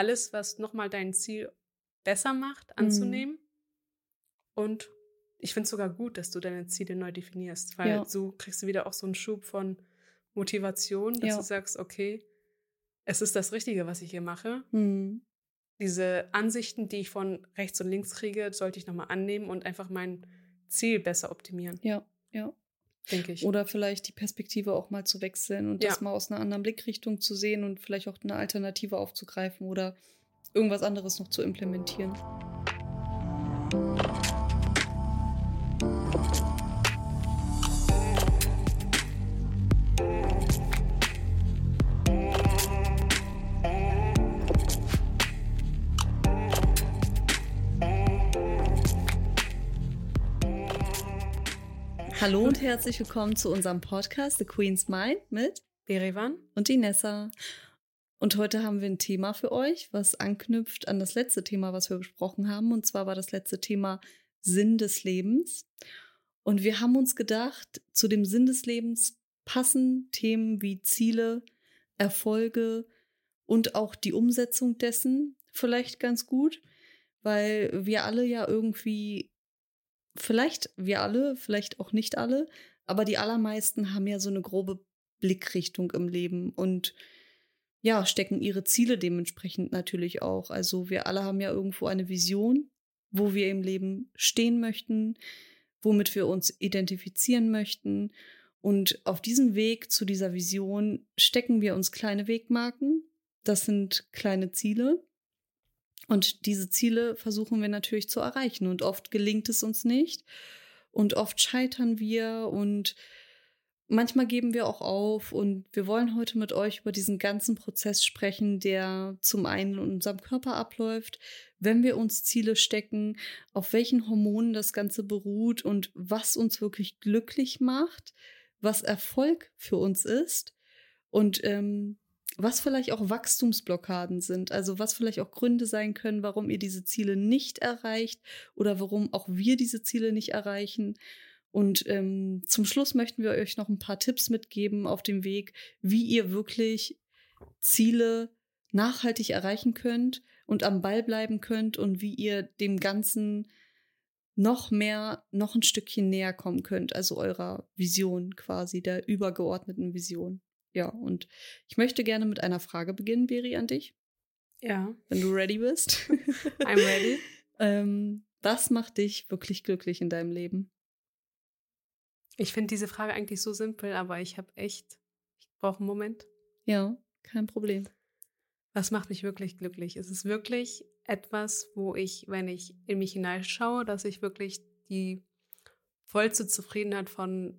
alles, was nochmal dein Ziel besser macht, anzunehmen. Mhm. Und ich finde es sogar gut, dass du deine Ziele neu definierst, weil ja. so kriegst du wieder auch so einen Schub von Motivation, dass ja. du sagst, okay, es ist das Richtige, was ich hier mache. Mhm. Diese Ansichten, die ich von rechts und links kriege, sollte ich nochmal annehmen und einfach mein Ziel besser optimieren. Ja, ja. Denke ich. Oder vielleicht die Perspektive auch mal zu wechseln und ja. das mal aus einer anderen Blickrichtung zu sehen und vielleicht auch eine Alternative aufzugreifen oder irgendwas anderes noch zu implementieren. Hallo und herzlich willkommen zu unserem Podcast The Queen's Mind mit Berivan und Inessa. Und heute haben wir ein Thema für euch, was anknüpft an das letzte Thema, was wir besprochen haben. Und zwar war das letzte Thema Sinn des Lebens. Und wir haben uns gedacht, zu dem Sinn des Lebens passen Themen wie Ziele, Erfolge und auch die Umsetzung dessen vielleicht ganz gut, weil wir alle ja irgendwie vielleicht wir alle, vielleicht auch nicht alle, aber die allermeisten haben ja so eine grobe Blickrichtung im Leben und ja, stecken ihre Ziele dementsprechend natürlich auch. Also wir alle haben ja irgendwo eine Vision, wo wir im Leben stehen möchten, womit wir uns identifizieren möchten. Und auf diesem Weg zu dieser Vision stecken wir uns kleine Wegmarken. Das sind kleine Ziele. Und diese Ziele versuchen wir natürlich zu erreichen. Und oft gelingt es uns nicht. Und oft scheitern wir und manchmal geben wir auch auf. Und wir wollen heute mit euch über diesen ganzen Prozess sprechen, der zum einen in unserem Körper abläuft, wenn wir uns Ziele stecken, auf welchen Hormonen das Ganze beruht und was uns wirklich glücklich macht, was Erfolg für uns ist. Und ähm, was vielleicht auch Wachstumsblockaden sind, also was vielleicht auch Gründe sein können, warum ihr diese Ziele nicht erreicht oder warum auch wir diese Ziele nicht erreichen. Und ähm, zum Schluss möchten wir euch noch ein paar Tipps mitgeben auf dem Weg, wie ihr wirklich Ziele nachhaltig erreichen könnt und am Ball bleiben könnt und wie ihr dem Ganzen noch mehr, noch ein Stückchen näher kommen könnt, also eurer Vision quasi, der übergeordneten Vision. Ja, und ich möchte gerne mit einer Frage beginnen, Beri, an dich. Ja. Wenn du ready bist. I'm ready. ähm, was macht dich wirklich glücklich in deinem Leben? Ich finde diese Frage eigentlich so simpel, aber ich habe echt, ich brauche einen Moment. Ja, kein Problem. Was macht mich wirklich glücklich? Es ist wirklich etwas, wo ich, wenn ich in mich hineinschaue, dass ich wirklich die vollste Zufriedenheit von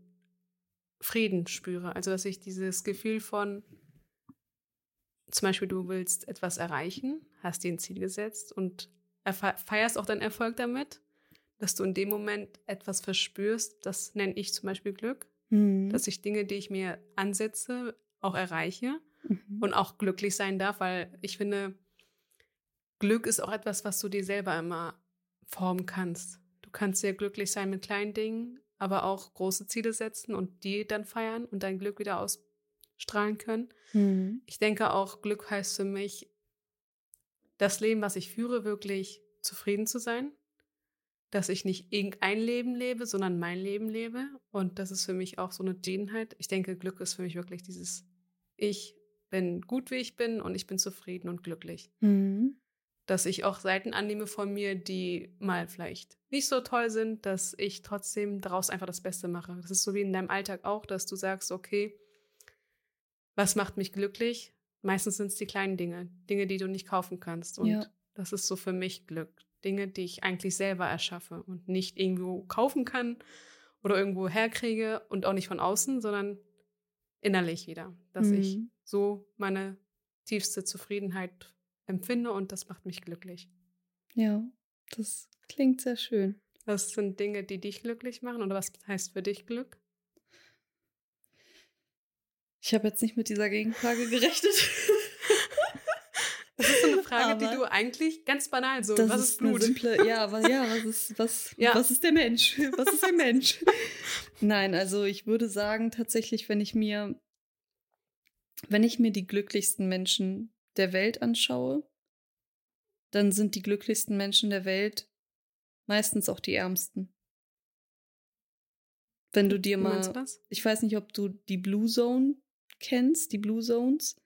Frieden spüre. Also dass ich dieses Gefühl von, zum Beispiel du willst etwas erreichen, hast dir ein Ziel gesetzt und feierst auch deinen Erfolg damit, dass du in dem Moment etwas verspürst, das nenne ich zum Beispiel Glück, mhm. dass ich Dinge, die ich mir ansetze, auch erreiche mhm. und auch glücklich sein darf, weil ich finde, Glück ist auch etwas, was du dir selber immer formen kannst. Du kannst sehr glücklich sein mit kleinen Dingen, aber auch große Ziele setzen und die dann feiern und dein Glück wieder ausstrahlen können. Mhm. Ich denke auch, Glück heißt für mich, das Leben, was ich führe, wirklich zufrieden zu sein. Dass ich nicht irgendein Leben lebe, sondern mein Leben lebe. Und das ist für mich auch so eine Dehnheit. Ich denke, Glück ist für mich wirklich dieses, ich bin gut, wie ich bin und ich bin zufrieden und glücklich. Mhm dass ich auch Seiten annehme von mir, die mal vielleicht nicht so toll sind, dass ich trotzdem daraus einfach das Beste mache. Das ist so wie in deinem Alltag auch, dass du sagst, okay, was macht mich glücklich? Meistens sind es die kleinen Dinge, Dinge, die du nicht kaufen kannst. Und ja. das ist so für mich Glück. Dinge, die ich eigentlich selber erschaffe und nicht irgendwo kaufen kann oder irgendwo herkriege und auch nicht von außen, sondern innerlich wieder. Dass mhm. ich so meine tiefste Zufriedenheit empfinde und das macht mich glücklich. Ja, das klingt sehr schön. Was sind Dinge, die dich glücklich machen oder was heißt für dich Glück? Ich habe jetzt nicht mit dieser Gegenfrage gerechnet. Das ist so eine Frage, aber die du eigentlich ganz banal so, was ist, ist Blut? Simple, ja, aber ja, was ist, was, ja. was ist der Mensch? Was ist ein Mensch? Nein, also ich würde sagen, tatsächlich, wenn ich mir, wenn ich mir die glücklichsten Menschen der Welt anschaue, dann sind die glücklichsten Menschen der Welt meistens auch die ärmsten. Wenn du dir mal, du das? ich weiß nicht, ob du die Blue Zone kennst, die Blue Zones.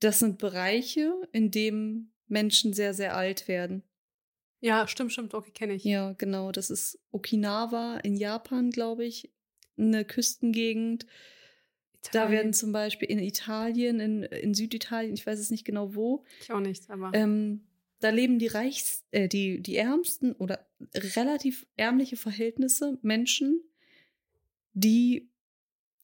Das sind Bereiche, in denen Menschen sehr, sehr alt werden. Ja, stimmt, stimmt. Okay, kenne ich. Ja, genau. Das ist Okinawa in Japan, glaube ich. Eine Küstengegend. Da werden zum Beispiel in Italien, in, in Süditalien, ich weiß es nicht genau wo, Ich auch nicht, aber. ähm, da leben die reichs, äh, die, die ärmsten oder relativ ärmliche Verhältnisse Menschen, die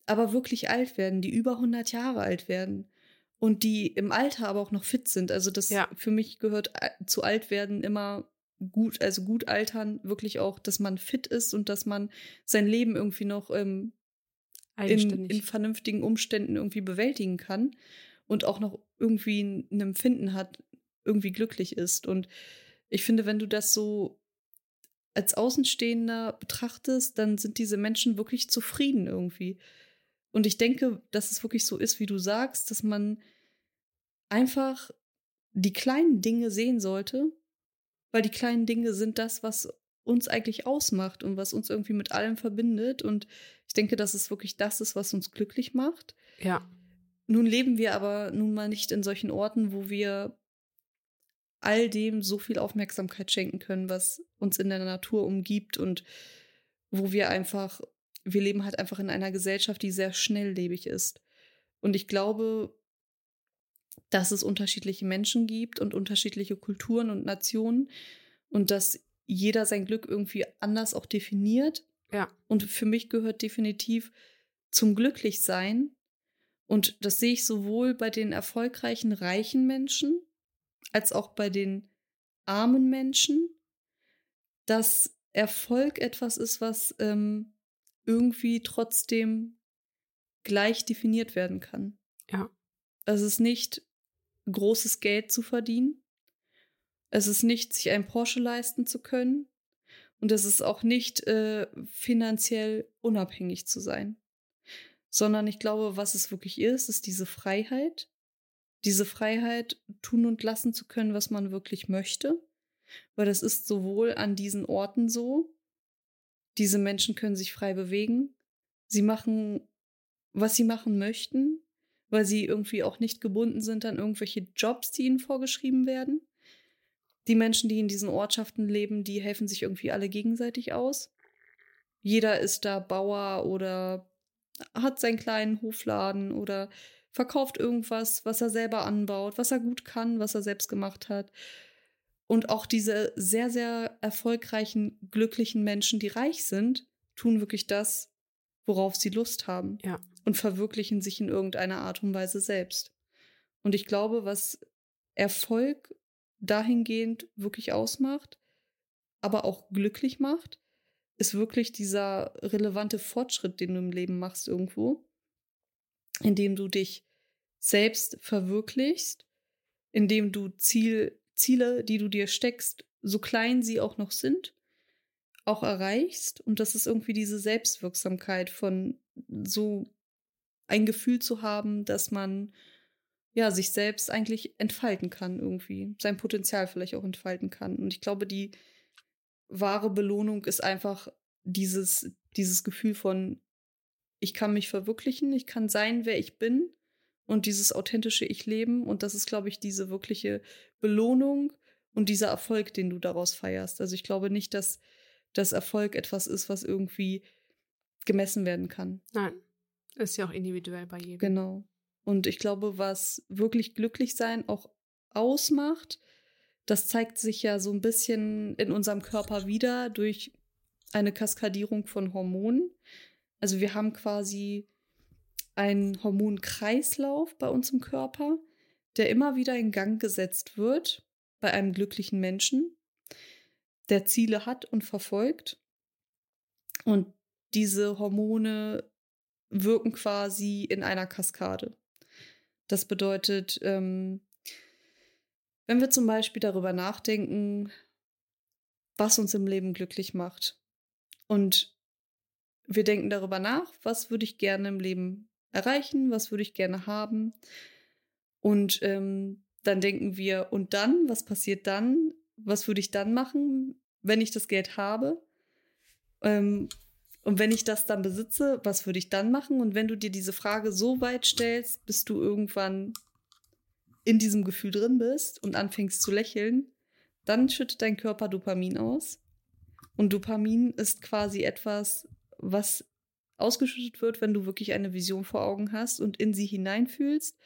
aber wirklich alt werden, die über 100 Jahre alt werden und die im Alter aber auch noch fit sind. Also das Ja. für mich gehört äh, zu alt werden immer gut, also gut altern wirklich auch, dass man fit ist und dass man sein Leben irgendwie noch ähm, in, in vernünftigen Umständen irgendwie bewältigen kann und auch noch irgendwie ein Empfinden hat, irgendwie glücklich ist. Und ich finde, wenn du das so als Außenstehender betrachtest, dann sind diese Menschen wirklich zufrieden irgendwie. Und ich denke, dass es wirklich so ist, wie du sagst, dass man einfach die kleinen Dinge sehen sollte, weil die kleinen Dinge sind das, was uns eigentlich ausmacht und was uns irgendwie mit allem verbindet. Und ich denke, dass es wirklich das ist, was uns glücklich macht. ja. Nun leben wir aber nun mal nicht in solchen Orten, wo wir all dem so viel Aufmerksamkeit schenken können, was uns in der Natur umgibt und wo wir einfach, wir leben halt einfach in einer Gesellschaft, die sehr schnelllebig ist. Und ich glaube, dass es unterschiedliche Menschen gibt und unterschiedliche Kulturen und Nationen und dass jeder sein Glück irgendwie anders auch definiert. Ja. Und für mich gehört definitiv zum Glücklichsein. Und das sehe ich sowohl bei den erfolgreichen, reichen Menschen als auch bei den armen Menschen, dass Erfolg etwas ist, was ähm, irgendwie trotzdem gleich definiert werden kann. Ja. Es ist nicht großes Geld zu verdienen. Es ist nicht, sich einen Porsche leisten zu können. Und es ist auch nicht äh, finanziell unabhängig zu sein. Sondern ich glaube, was es wirklich ist, ist diese Freiheit. Diese Freiheit, tun und lassen zu können, was man wirklich möchte. Weil das ist sowohl an diesen Orten so. Diese Menschen können sich frei bewegen. Sie machen, was sie machen möchten, weil sie irgendwie auch nicht gebunden sind an irgendwelche Jobs, die ihnen vorgeschrieben werden. Die Menschen, die in diesen Ortschaften leben, die helfen sich irgendwie alle gegenseitig aus. Jeder ist da Bauer oder hat seinen kleinen Hofladen oder verkauft irgendwas, was er selber anbaut, was er gut kann, was er selbst gemacht hat. Und auch diese sehr, sehr erfolgreichen, glücklichen Menschen, die reich sind, tun wirklich das, worauf sie Lust haben. Ja. Und verwirklichen sich in irgendeiner Art und Weise selbst. Und ich glaube, was Erfolg dahingehend wirklich ausmacht, aber auch glücklich macht, ist wirklich dieser relevante Fortschritt, den du im Leben machst irgendwo, indem du dich selbst verwirklichst, indem du Ziel, Ziele, die du dir steckst, so klein sie auch noch sind, auch erreichst. Und das ist irgendwie diese Selbstwirksamkeit von so ein Gefühl zu haben, dass man ja sich selbst eigentlich entfalten kann irgendwie, sein Potenzial vielleicht auch entfalten kann. Und ich glaube, die wahre Belohnung ist einfach dieses, dieses Gefühl von, ich kann mich verwirklichen, ich kann sein, wer ich bin und dieses authentische Ich leben. Und das ist, glaube ich, diese wirkliche Belohnung und dieser Erfolg, den du daraus feierst. Also ich glaube nicht, dass das Erfolg etwas ist, was irgendwie gemessen werden kann. Nein. Ist ja auch individuell bei jedem. Genau. Und ich glaube, was wirklich glücklich sein auch ausmacht, das zeigt sich ja so ein bisschen in unserem Körper wieder durch eine Kaskadierung von Hormonen. Also wir haben quasi einen Hormonkreislauf bei uns im Körper, der immer wieder in Gang gesetzt wird bei einem glücklichen Menschen, der Ziele hat und verfolgt. Und diese Hormone wirken quasi in einer Kaskade. Das bedeutet, ähm, wenn wir zum Beispiel darüber nachdenken, was uns im Leben glücklich macht und wir denken darüber nach, was würde ich gerne im Leben erreichen, was würde ich gerne haben und ähm, dann denken wir, und dann, was passiert dann? Was würde ich dann machen, wenn ich das Geld habe? Ähm, und wenn ich das dann besitze, was würde ich dann machen? Und wenn du dir diese Frage so weit stellst, bis du irgendwann in diesem Gefühl drin bist und anfängst zu lächeln, dann schüttet dein Körper Dopamin aus. Und Dopamin ist quasi etwas, was ausgeschüttet wird, wenn du wirklich eine Vision vor Augen hast und in sie hineinfühlst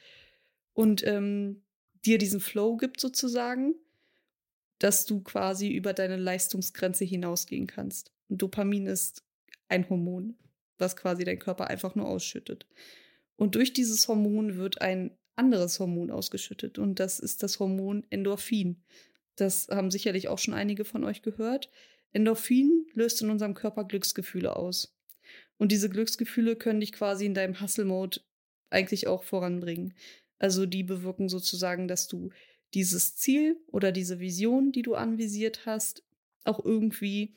und ähm, dir diesen Flow gibt sozusagen, dass du quasi über deine Leistungsgrenze hinausgehen kannst. Und Dopamin ist ein Hormon, was quasi dein Körper einfach nur ausschüttet. Und durch dieses Hormon wird ein anderes Hormon ausgeschüttet und das ist das Hormon Endorphin. Das haben sicherlich auch schon einige von euch gehört. Endorphin löst in unserem Körper Glücksgefühle aus. Und diese Glücksgefühle können dich quasi in deinem Hustle-Mode eigentlich auch voranbringen. Also die bewirken sozusagen, dass du dieses Ziel oder diese Vision, die du anvisiert hast, auch irgendwie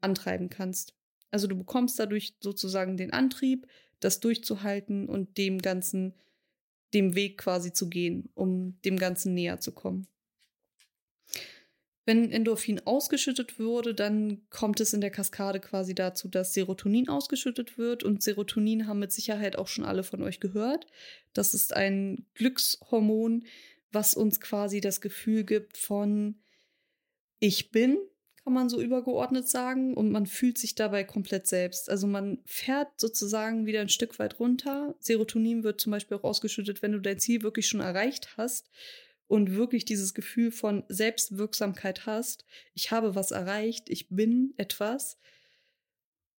antreiben kannst. Also du bekommst dadurch sozusagen den Antrieb, das durchzuhalten und dem Ganzen, dem Weg quasi zu gehen, um dem Ganzen näher zu kommen. Wenn Endorphin ausgeschüttet wurde, dann kommt es in der Kaskade quasi dazu, dass Serotonin ausgeschüttet wird. Und Serotonin haben mit Sicherheit auch schon alle von euch gehört. Das ist ein Glückshormon, was uns quasi das Gefühl gibt von ich bin, kann man so übergeordnet sagen. Und man fühlt sich dabei komplett selbst. Also man fährt sozusagen wieder ein Stück weit runter. Serotonin wird zum Beispiel auch ausgeschüttet, wenn du dein Ziel wirklich schon erreicht hast und wirklich dieses Gefühl von Selbstwirksamkeit hast, ich habe was erreicht, ich bin etwas,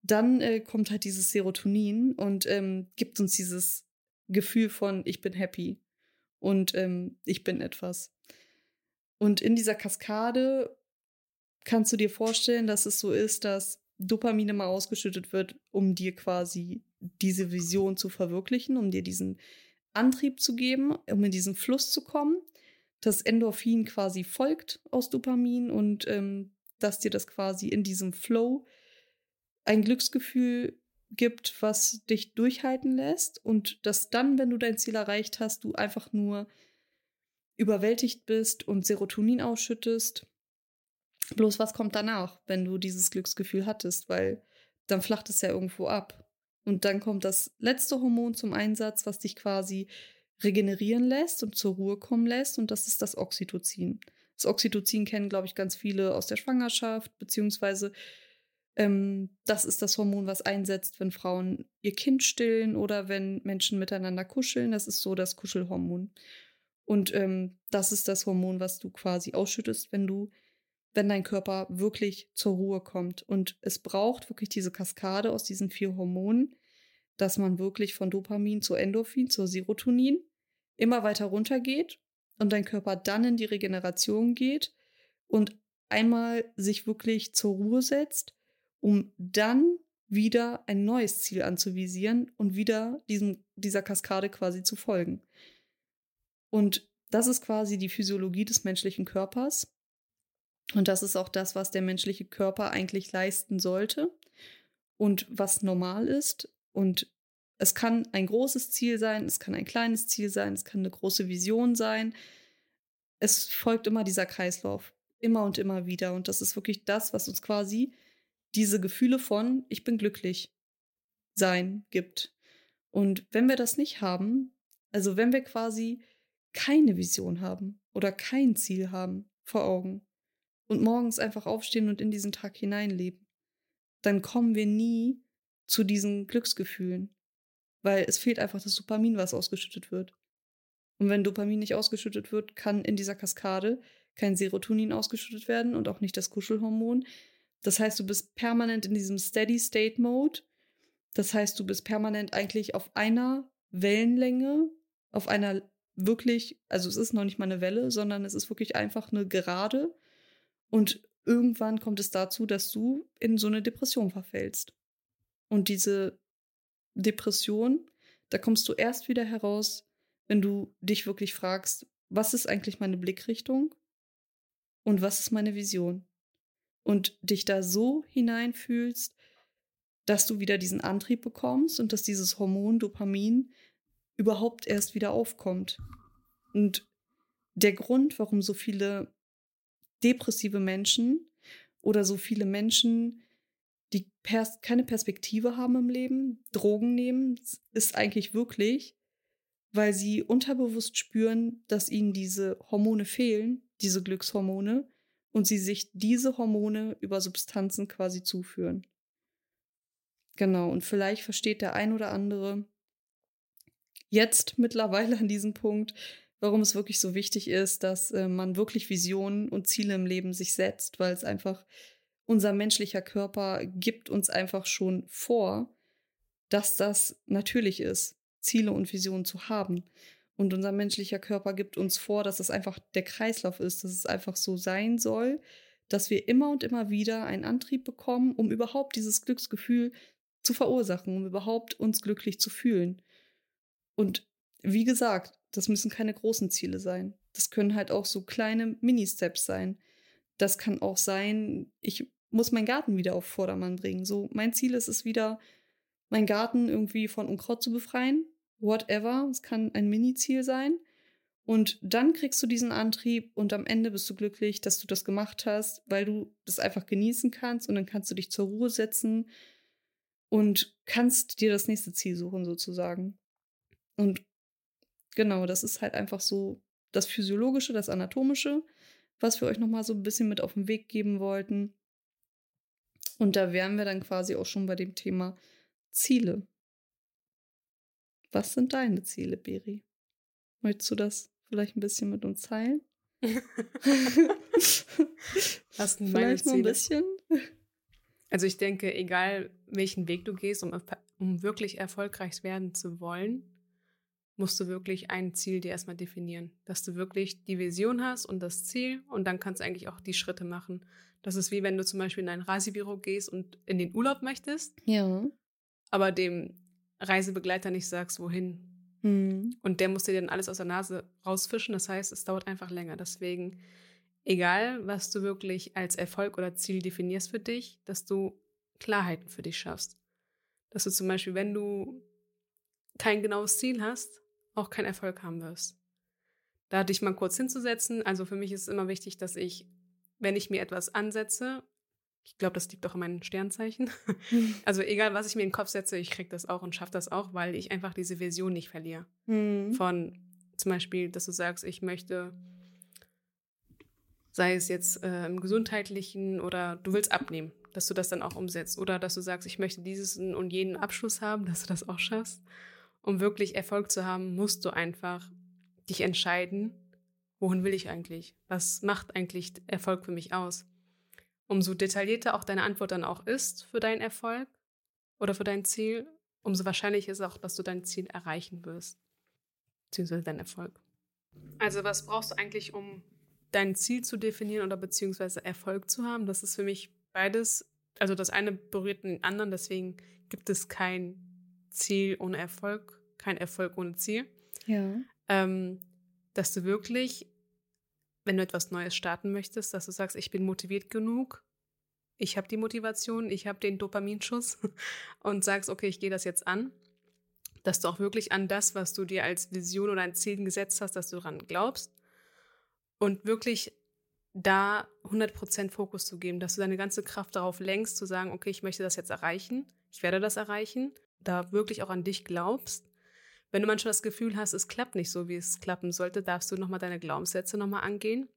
dann äh, kommt halt dieses Serotonin und ähm, gibt uns dieses Gefühl von ich bin happy und ähm, ich bin etwas. Und in dieser Kaskade kannst du dir vorstellen, dass es so ist, dass Dopamin immer ausgeschüttet wird, um dir quasi diese Vision zu verwirklichen, um dir diesen Antrieb zu geben, um in diesen Fluss zu kommen das Endorphin quasi folgt aus Dopamin und ähm, dass dir das quasi in diesem Flow ein Glücksgefühl gibt, was dich durchhalten lässt und dass dann, wenn du dein Ziel erreicht hast, du einfach nur überwältigt bist und Serotonin ausschüttest. Bloß was kommt danach, wenn du dieses Glücksgefühl hattest, weil dann flacht es ja irgendwo ab. Und dann kommt das letzte Hormon zum Einsatz, was dich quasi regenerieren lässt und zur Ruhe kommen lässt. Und das ist das Oxytocin. Das Oxytocin kennen, glaube ich, ganz viele aus der Schwangerschaft, beziehungsweise ähm, das ist das Hormon, was einsetzt, wenn Frauen ihr Kind stillen oder wenn Menschen miteinander kuscheln. Das ist so das Kuschelhormon. Und ähm, das ist das Hormon, was du quasi ausschüttest, wenn du, wenn dein Körper wirklich zur Ruhe kommt. Und es braucht wirklich diese Kaskade aus diesen vier Hormonen, dass man wirklich von Dopamin zu Endorphin, zur Serotonin immer weiter runtergeht und dein Körper dann in die Regeneration geht und einmal sich wirklich zur Ruhe setzt, um dann wieder ein neues Ziel anzuvisieren und wieder diesem, dieser Kaskade quasi zu folgen. Und das ist quasi die Physiologie des menschlichen Körpers. Und das ist auch das, was der menschliche Körper eigentlich leisten sollte und was normal ist. Und es kann ein großes Ziel sein, es kann ein kleines Ziel sein, es kann eine große Vision sein. Es folgt immer dieser Kreislauf, immer und immer wieder. Und das ist wirklich das, was uns quasi diese Gefühle von ich bin glücklich sein gibt. Und wenn wir das nicht haben, also wenn wir quasi keine Vision haben oder kein Ziel haben vor Augen und morgens einfach aufstehen und in diesen Tag hineinleben, dann kommen wir nie zu diesen Glücksgefühlen, weil es fehlt einfach das Dopamin, was ausgeschüttet wird. Und wenn Dopamin nicht ausgeschüttet wird, kann in dieser Kaskade kein Serotonin ausgeschüttet werden und auch nicht das Kuschelhormon. Das heißt, du bist permanent in diesem Steady-State-Mode. Das heißt, du bist permanent eigentlich auf einer Wellenlänge, auf einer wirklich, also es ist noch nicht mal eine Welle, sondern es ist wirklich einfach eine Gerade. Und irgendwann kommt es dazu, dass du in so eine Depression verfällst. Und diese Depression, da kommst du erst wieder heraus, wenn du dich wirklich fragst, was ist eigentlich meine Blickrichtung und was ist meine Vision? Und dich da so hineinfühlst, dass du wieder diesen Antrieb bekommst und dass dieses Hormon Dopamin überhaupt erst wieder aufkommt. Und der Grund, warum so viele depressive Menschen oder so viele Menschen, die pers keine Perspektive haben im Leben, Drogen nehmen, ist eigentlich wirklich, weil sie unterbewusst spüren, dass ihnen diese Hormone fehlen, diese Glückshormone, und sie sich diese Hormone über Substanzen quasi zuführen. Genau, und vielleicht versteht der ein oder andere jetzt mittlerweile an diesem Punkt, warum es wirklich so wichtig ist, dass äh, man wirklich Visionen und Ziele im Leben sich setzt, weil es einfach unser menschlicher Körper gibt uns einfach schon vor, dass das natürlich ist, Ziele und Visionen zu haben. Und unser menschlicher Körper gibt uns vor, dass es einfach der Kreislauf ist, dass es einfach so sein soll, dass wir immer und immer wieder einen Antrieb bekommen, um überhaupt dieses Glücksgefühl zu verursachen, um überhaupt uns glücklich zu fühlen. Und wie gesagt, das müssen keine großen Ziele sein. Das können halt auch so kleine Mini-Steps sein. Das kann auch sein, ich muss meinen Garten wieder auf Vordermann bringen. So, mein Ziel ist es wieder, meinen Garten irgendwie von Unkraut zu befreien. Whatever. Es kann ein Mini-Ziel sein. Und dann kriegst du diesen Antrieb und am Ende bist du glücklich, dass du das gemacht hast, weil du das einfach genießen kannst und dann kannst du dich zur Ruhe setzen und kannst dir das nächste Ziel suchen sozusagen. Und genau, das ist halt einfach so das Physiologische, das Anatomische, was wir euch nochmal so ein bisschen mit auf den Weg geben wollten. Und da wären wir dann quasi auch schon bei dem Thema Ziele. Was sind deine Ziele, Beri? Möchtest du das vielleicht ein bisschen mit uns teilen? Was sind meine vielleicht Ziele? Ein bisschen. Also ich denke, egal welchen Weg du gehst, um, um wirklich erfolgreich werden zu wollen, musst du wirklich ein Ziel dir erstmal definieren. Dass du wirklich die Vision hast und das Ziel und dann kannst du eigentlich auch die Schritte machen. Das ist wie wenn du zum Beispiel in ein Reisebüro gehst und in den Urlaub möchtest. Ja. Aber dem Reisebegleiter nicht sagst, wohin. Mhm. Und der muss dir dann alles aus der Nase rausfischen. Das heißt, es dauert einfach länger. Deswegen, egal was du wirklich als Erfolg oder Ziel definierst für dich, dass du Klarheiten für dich schaffst. Dass du zum Beispiel, wenn du kein genaues Ziel hast, auch keinen Erfolg haben wirst. Da dich mal kurz hinzusetzen. Also für mich ist es immer wichtig, dass ich, wenn ich mir etwas ansetze, ich glaube, das liegt auch an meinen Sternzeichen. Mhm. Also egal, was ich mir in den Kopf setze, ich kriege das auch und schaffe das auch, weil ich einfach diese Vision nicht verliere. Mhm. Von zum Beispiel, dass du sagst, ich möchte, sei es jetzt äh, im gesundheitlichen oder du willst abnehmen, dass du das dann auch umsetzt. Oder dass du sagst, ich möchte diesen und jenen Abschluss haben, dass du das auch schaffst um wirklich Erfolg zu haben, musst du einfach dich entscheiden, wohin will ich eigentlich? Was macht eigentlich Erfolg für mich aus? Umso detaillierter auch deine Antwort dann auch ist für deinen Erfolg oder für dein Ziel, umso wahrscheinlicher ist auch, dass du dein Ziel erreichen wirst, beziehungsweise dein Erfolg. Also was brauchst du eigentlich, um dein Ziel zu definieren oder beziehungsweise Erfolg zu haben? Das ist für mich beides, also das eine berührt den anderen, deswegen gibt es kein Ziel ohne Erfolg, kein Erfolg ohne Ziel. Ja. Ähm, dass du wirklich, wenn du etwas Neues starten möchtest, dass du sagst, ich bin motiviert genug, ich habe die Motivation, ich habe den Dopaminschuss und sagst, okay, ich gehe das jetzt an. Dass du auch wirklich an das, was du dir als Vision oder ein Ziel gesetzt hast, dass du daran glaubst und wirklich da 100% Fokus zu geben, dass du deine ganze Kraft darauf lenkst, zu sagen, okay, ich möchte das jetzt erreichen, ich werde das erreichen da wirklich auch an dich glaubst. Wenn du manchmal das Gefühl hast, es klappt nicht so, wie es klappen sollte, darfst du nochmal deine Glaubenssätze nochmal angehen.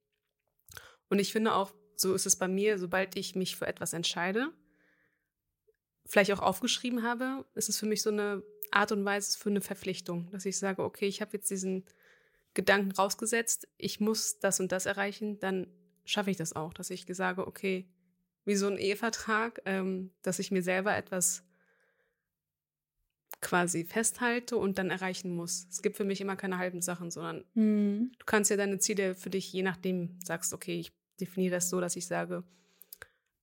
Und ich finde auch, so ist es bei mir, sobald ich mich für etwas entscheide, vielleicht auch aufgeschrieben habe, ist es für mich so eine Art und Weise für eine Verpflichtung, dass ich sage, okay, ich habe jetzt diesen Gedanken rausgesetzt, ich muss das und das erreichen, dann schaffe ich das auch, dass ich sage, okay, wie so ein Ehevertrag, ähm, dass ich mir selber etwas quasi festhalte und dann erreichen muss. Es gibt für mich immer keine halben Sachen, sondern mhm. du kannst ja deine Ziele für dich, je nachdem, sagst, okay, ich definiere das so, dass ich sage,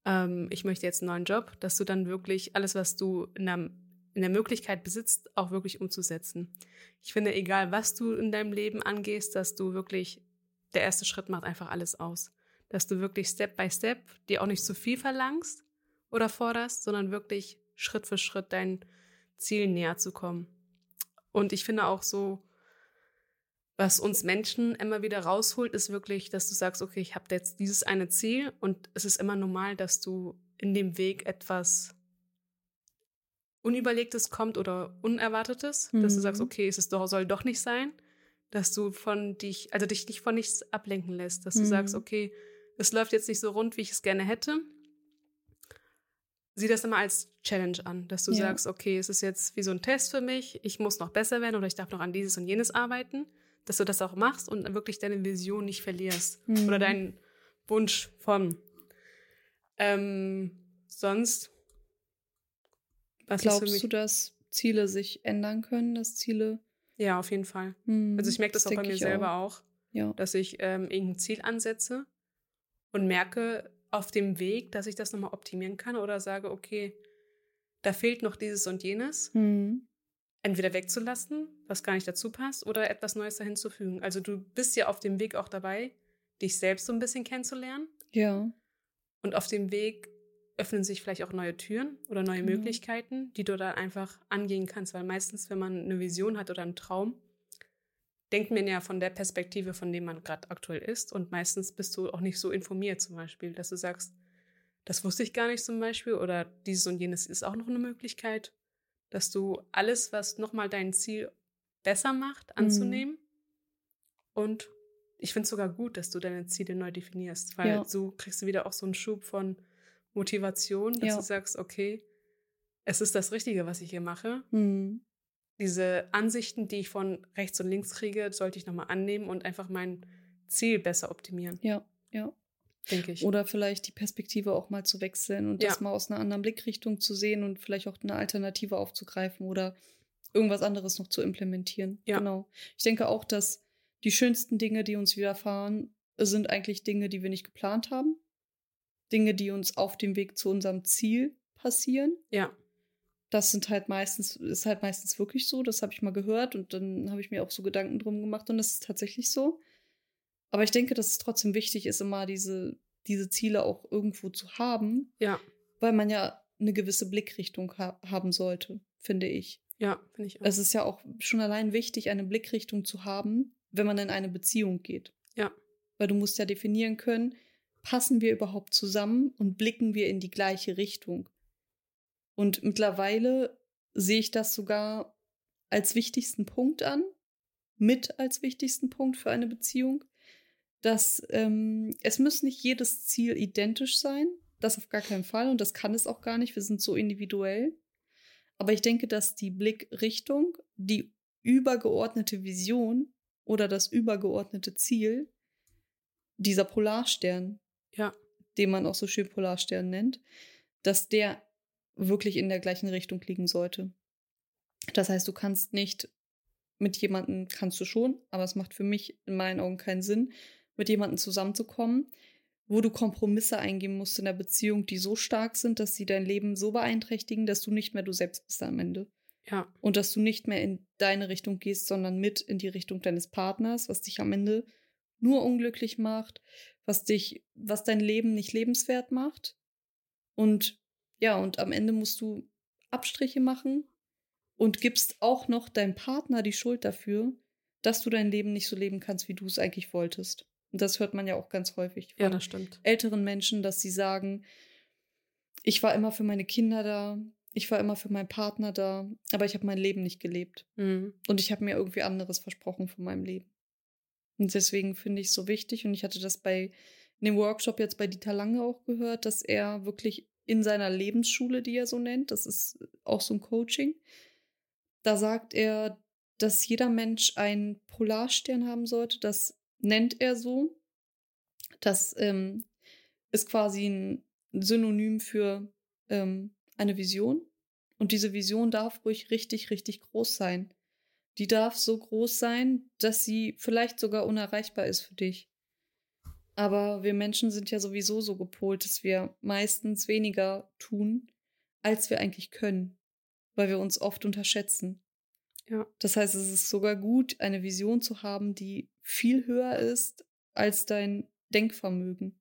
ähm, ich möchte jetzt einen neuen Job, dass du dann wirklich alles, was du in der, in der Möglichkeit besitzt, auch wirklich umzusetzen. Ich finde, egal was du in deinem Leben angehst, dass du wirklich, der erste Schritt macht einfach alles aus. Dass du wirklich Step by Step dir auch nicht zu viel verlangst oder forderst, sondern wirklich Schritt für Schritt dein Ziel näher zu kommen. Und ich finde auch so, was uns Menschen immer wieder rausholt, ist wirklich, dass du sagst, okay, ich habe jetzt dieses eine Ziel und es ist immer normal, dass du in dem Weg etwas Unüberlegtes kommt oder Unerwartetes, mhm. dass du sagst, mhm. okay, es doch, soll doch nicht sein, dass du von dich, also dich nicht von nichts ablenken lässt, dass mhm. du sagst, okay, es läuft jetzt nicht so rund, wie ich es gerne hätte. Sieh das immer als Challenge an, dass du ja. sagst, okay, es ist jetzt wie so ein Test für mich, ich muss noch besser werden oder ich darf noch an dieses und jenes arbeiten dass du das auch machst und wirklich deine Vision nicht verlierst mhm. oder deinen Wunsch von. Ähm, sonst, was glaubst du, dass Ziele sich ändern können, dass Ziele? Ja, auf jeden Fall. Mhm, also ich merke das, das auch bei mir selber auch, auch ja. dass ich ähm, irgendein Ziel ansetze und merke auf dem Weg, dass ich das nochmal optimieren kann oder sage, okay, da fehlt noch dieses und jenes. Mhm entweder wegzulassen, was gar nicht dazu passt, oder etwas Neues dahin zu fügen. Also du bist ja auf dem Weg auch dabei, dich selbst so ein bisschen kennenzulernen. Ja. Und auf dem Weg öffnen sich vielleicht auch neue Türen oder neue mhm. Möglichkeiten, die du dann einfach angehen kannst. Weil meistens, wenn man eine Vision hat oder einen Traum, denkt man ja von der Perspektive, von dem man gerade aktuell ist. Und meistens bist du auch nicht so informiert zum Beispiel, dass du sagst, das wusste ich gar nicht zum Beispiel oder dieses und jenes ist auch noch eine Möglichkeit dass du alles, was nochmal dein Ziel besser macht, mhm. anzunehmen. Mhm. Und ich finde es sogar gut, dass du deine Ziele neu definierst, weil ja. so kriegst du wieder auch so einen Schub von Motivation, dass ja. du sagst, okay, es ist das Richtige, was ich hier mache. Mhm. Diese Ansichten, die ich von rechts und links kriege, sollte ich nochmal annehmen und einfach mein Ziel besser optimieren. Ja, ja denke ich. Oder vielleicht die Perspektive auch mal zu wechseln und ja. das mal aus einer anderen Blickrichtung zu sehen und vielleicht auch eine Alternative aufzugreifen oder irgendwas anderes noch zu implementieren. Ja. Genau. Ich denke auch, dass die schönsten Dinge, die uns widerfahren, sind eigentlich Dinge, die wir nicht geplant haben. Dinge, die uns auf dem Weg zu unserem Ziel passieren. Ja. Das sind halt meistens, ist halt meistens wirklich so. Das habe ich mal gehört und dann habe ich mir auch so Gedanken drum gemacht und das ist tatsächlich so. Aber ich denke, dass es trotzdem wichtig ist, immer diese, diese Ziele auch irgendwo zu haben. Ja. Weil man ja eine gewisse Blickrichtung ha haben sollte, finde ich. Ja, finde ich auch. Es ist ja auch schon allein wichtig, eine Blickrichtung zu haben, wenn man in eine Beziehung geht. Ja. Weil du musst ja definieren können, passen wir überhaupt zusammen und blicken wir in die gleiche Richtung. Und mittlerweile sehe ich das sogar als wichtigsten Punkt an, mit als wichtigsten Punkt für eine Beziehung, dass ähm, es muss nicht jedes Ziel identisch sein. Das auf gar keinen Fall und das kann es auch gar nicht. Wir sind so individuell. Aber ich denke, dass die Blickrichtung, die übergeordnete Vision oder das übergeordnete Ziel, dieser Polarstern, ja. den man auch so schön Polarstern nennt, dass der wirklich in der gleichen Richtung liegen sollte. Das heißt, du kannst nicht mit jemandem, kannst du schon, aber es macht für mich in meinen Augen keinen Sinn, mit jemandem zusammenzukommen, wo du Kompromisse eingehen musst in der Beziehung, die so stark sind, dass sie dein Leben so beeinträchtigen, dass du nicht mehr du selbst bist am Ende. Ja. Und dass du nicht mehr in deine Richtung gehst, sondern mit in die Richtung deines Partners, was dich am Ende nur unglücklich macht, was dich, was dein Leben nicht lebenswert macht. Und ja, und am Ende musst du Abstriche machen und gibst auch noch deinem Partner die Schuld dafür, dass du dein Leben nicht so leben kannst, wie du es eigentlich wolltest. Und das hört man ja auch ganz häufig von ja, älteren Menschen, dass sie sagen, ich war immer für meine Kinder da, ich war immer für meinen Partner da, aber ich habe mein Leben nicht gelebt. Mhm. Und ich habe mir irgendwie anderes versprochen von meinem Leben. Und deswegen finde ich es so wichtig. Und ich hatte das bei in dem Workshop jetzt bei Dieter Lange auch gehört, dass er wirklich in seiner Lebensschule, die er so nennt, das ist auch so ein Coaching, da sagt er, dass jeder Mensch einen Polarstern haben sollte. Das nennt er so. Das ähm, ist quasi ein Synonym für ähm, eine Vision. Und diese Vision darf ruhig richtig, richtig groß sein. Die darf so groß sein, dass sie vielleicht sogar unerreichbar ist für dich. Aber wir Menschen sind ja sowieso so gepolt, dass wir meistens weniger tun, als wir eigentlich können, weil wir uns oft unterschätzen. Ja. Das heißt, es ist sogar gut, eine Vision zu haben, die viel höher ist als dein Denkvermögen,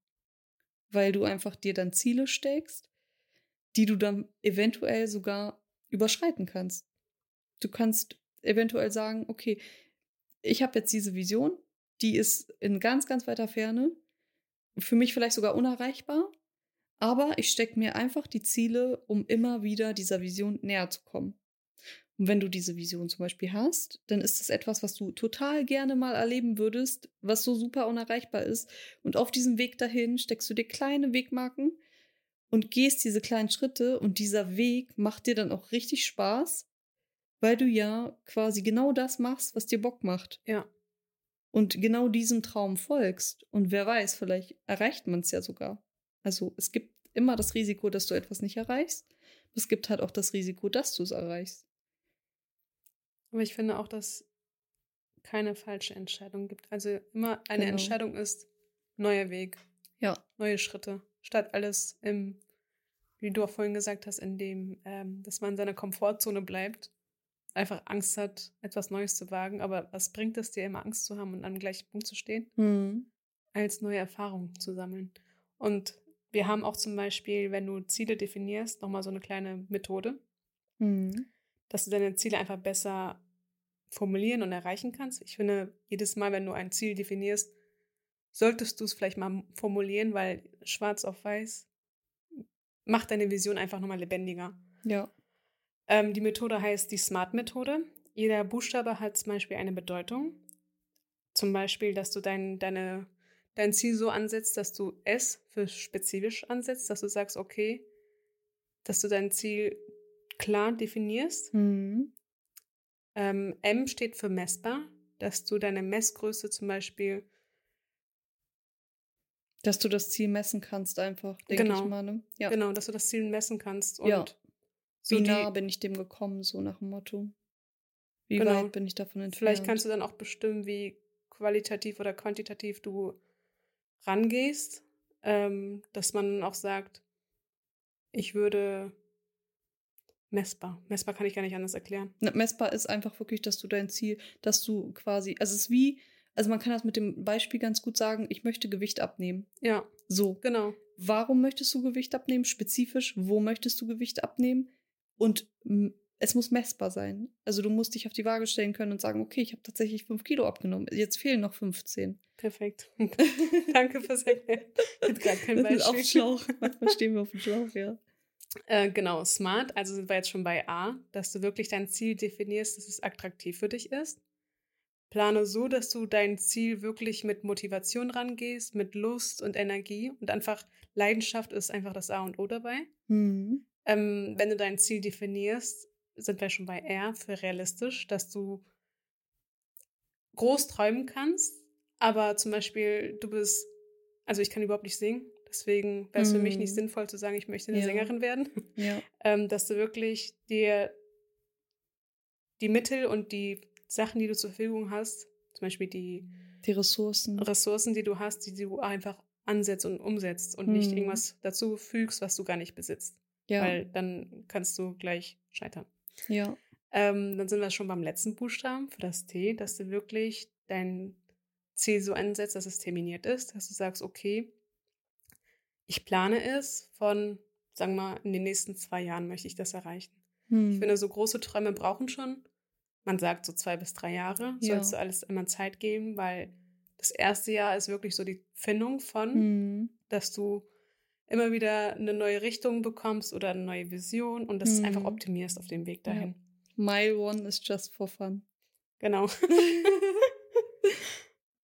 weil du einfach dir dann Ziele steckst, die du dann eventuell sogar überschreiten kannst. Du kannst eventuell sagen, okay, ich habe jetzt diese Vision, die ist in ganz, ganz weiter Ferne, für mich vielleicht sogar unerreichbar, aber ich stecke mir einfach die Ziele, um immer wieder dieser Vision näher zu kommen. Und wenn du diese Vision zum Beispiel hast, dann ist das etwas, was du total gerne mal erleben würdest, was so super unerreichbar ist. Und auf diesem Weg dahin steckst du dir kleine Wegmarken und gehst diese kleinen Schritte und dieser Weg macht dir dann auch richtig Spaß, weil du ja quasi genau das machst, was dir Bock macht. Ja. Und genau diesem Traum folgst. Und wer weiß, vielleicht erreicht man es ja sogar. Also es gibt immer das Risiko, dass du etwas nicht erreichst. Es gibt halt auch das Risiko, dass du es erreichst. Aber ich finde auch, dass keine falsche Entscheidung gibt. Also immer eine Genau. Entscheidung ist neuer Weg, Ja. neue Schritte, statt alles im, wie du auch vorhin gesagt hast, in dem, ähm, dass man in seiner Komfortzone bleibt, einfach Angst hat, etwas Neues zu wagen. Aber was bringt es dir, immer Angst zu haben und am gleichen Punkt zu stehen, Hm. als neue Erfahrungen zu sammeln? Und wir haben auch zum Beispiel, wenn du Ziele definierst, nochmal so eine kleine Methode, Hm. dass du deine Ziele einfach besser formulieren und erreichen kannst. Ich finde, jedes Mal, wenn du ein Ziel definierst, solltest du es vielleicht mal formulieren, weil schwarz auf weiß macht deine Vision einfach nochmal lebendiger. Ja. Ähm, die Methode heißt die SMART-Methode. Jeder Buchstabe hat zum Beispiel eine Bedeutung. Zum Beispiel, dass du dein, deine, dein Ziel so ansetzt, dass du S für spezifisch ansetzt, dass du sagst, okay, dass du dein Ziel klar definierst. Hm. Ähm, M steht für messbar, dass du deine Messgröße zum Beispiel, Dass du das Ziel messen kannst, einfach, denke Genau. ich mal. Ne? Ja. genau, dass du das Ziel messen kannst. Und Ja. So nah bin ich dem gekommen, so nach dem Motto? Wie Genau. weit bin ich davon entfernt? Vielleicht kannst du dann auch bestimmen, wie qualitativ oder quantitativ du rangehst, ähm, dass man auch sagt, ich würde messbar. Messbar kann ich gar nicht anders erklären. Ne, Messbar ist einfach wirklich, dass du dein Ziel, dass du quasi, also es ist wie, also man kann das mit dem Beispiel ganz gut sagen, ich möchte Gewicht abnehmen. Ja, So, genau. warum möchtest du Gewicht abnehmen? Spezifisch, wo möchtest du Gewicht abnehmen? Und es muss messbar sein. Also du musst dich auf die Waage stellen können und sagen, okay, ich habe tatsächlich fünf Kilo abgenommen. Jetzt fehlen noch 15. Perfekt. Danke fürs Erklären. Ich hatte gerade kein auf Beispiel. dem Schlauch. Manchmal stehen wir auf dem Schlauch, ja. Äh, genau, smart, also sind wir jetzt schon bei A, dass du wirklich dein Ziel definierst, dass es attraktiv für dich ist. Plane so, dass du dein Ziel wirklich mit Motivation rangehst, mit Lust und Energie und einfach Leidenschaft ist einfach das A und O dabei. Hm. Ähm, wenn du dein Ziel definierst, sind wir schon bei R für realistisch, dass du groß träumen kannst, aber zum Beispiel du bist, also ich kann überhaupt nicht singen, deswegen wäre es für mich nicht Mhm. sinnvoll zu sagen, ich möchte eine Ja. Sängerin werden Ja. ähm, dass du wirklich dir die Mittel und die Sachen, die du zur Verfügung hast, zum Beispiel die Die Ressourcen. Ressourcen, die du hast, die du einfach ansetzt und umsetzt und nicht Mhm. irgendwas dazu fügst, was du gar nicht besitzt. Ja. Weil dann kannst du gleich scheitern. ja. Ähm, dann sind wir schon beim letzten Buchstaben für das T, dass du wirklich dein Ziel so ansetzt, dass es terminiert ist, dass du sagst, okay, ich plane es von, sagen wir mal, in den nächsten zwei Jahren möchte ich das erreichen. Hm. Ich finde, so große Träume brauchen schon, man sagt so zwei bis drei Jahre, Ja. sollst du alles immer Zeit geben, weil das erste Jahr ist wirklich so die Findung von, Hm. dass du immer wieder eine neue Richtung bekommst oder eine neue Vision und das Mhm. einfach optimierst auf dem Weg Ja. dahin. Mile one is just for fun. Genau.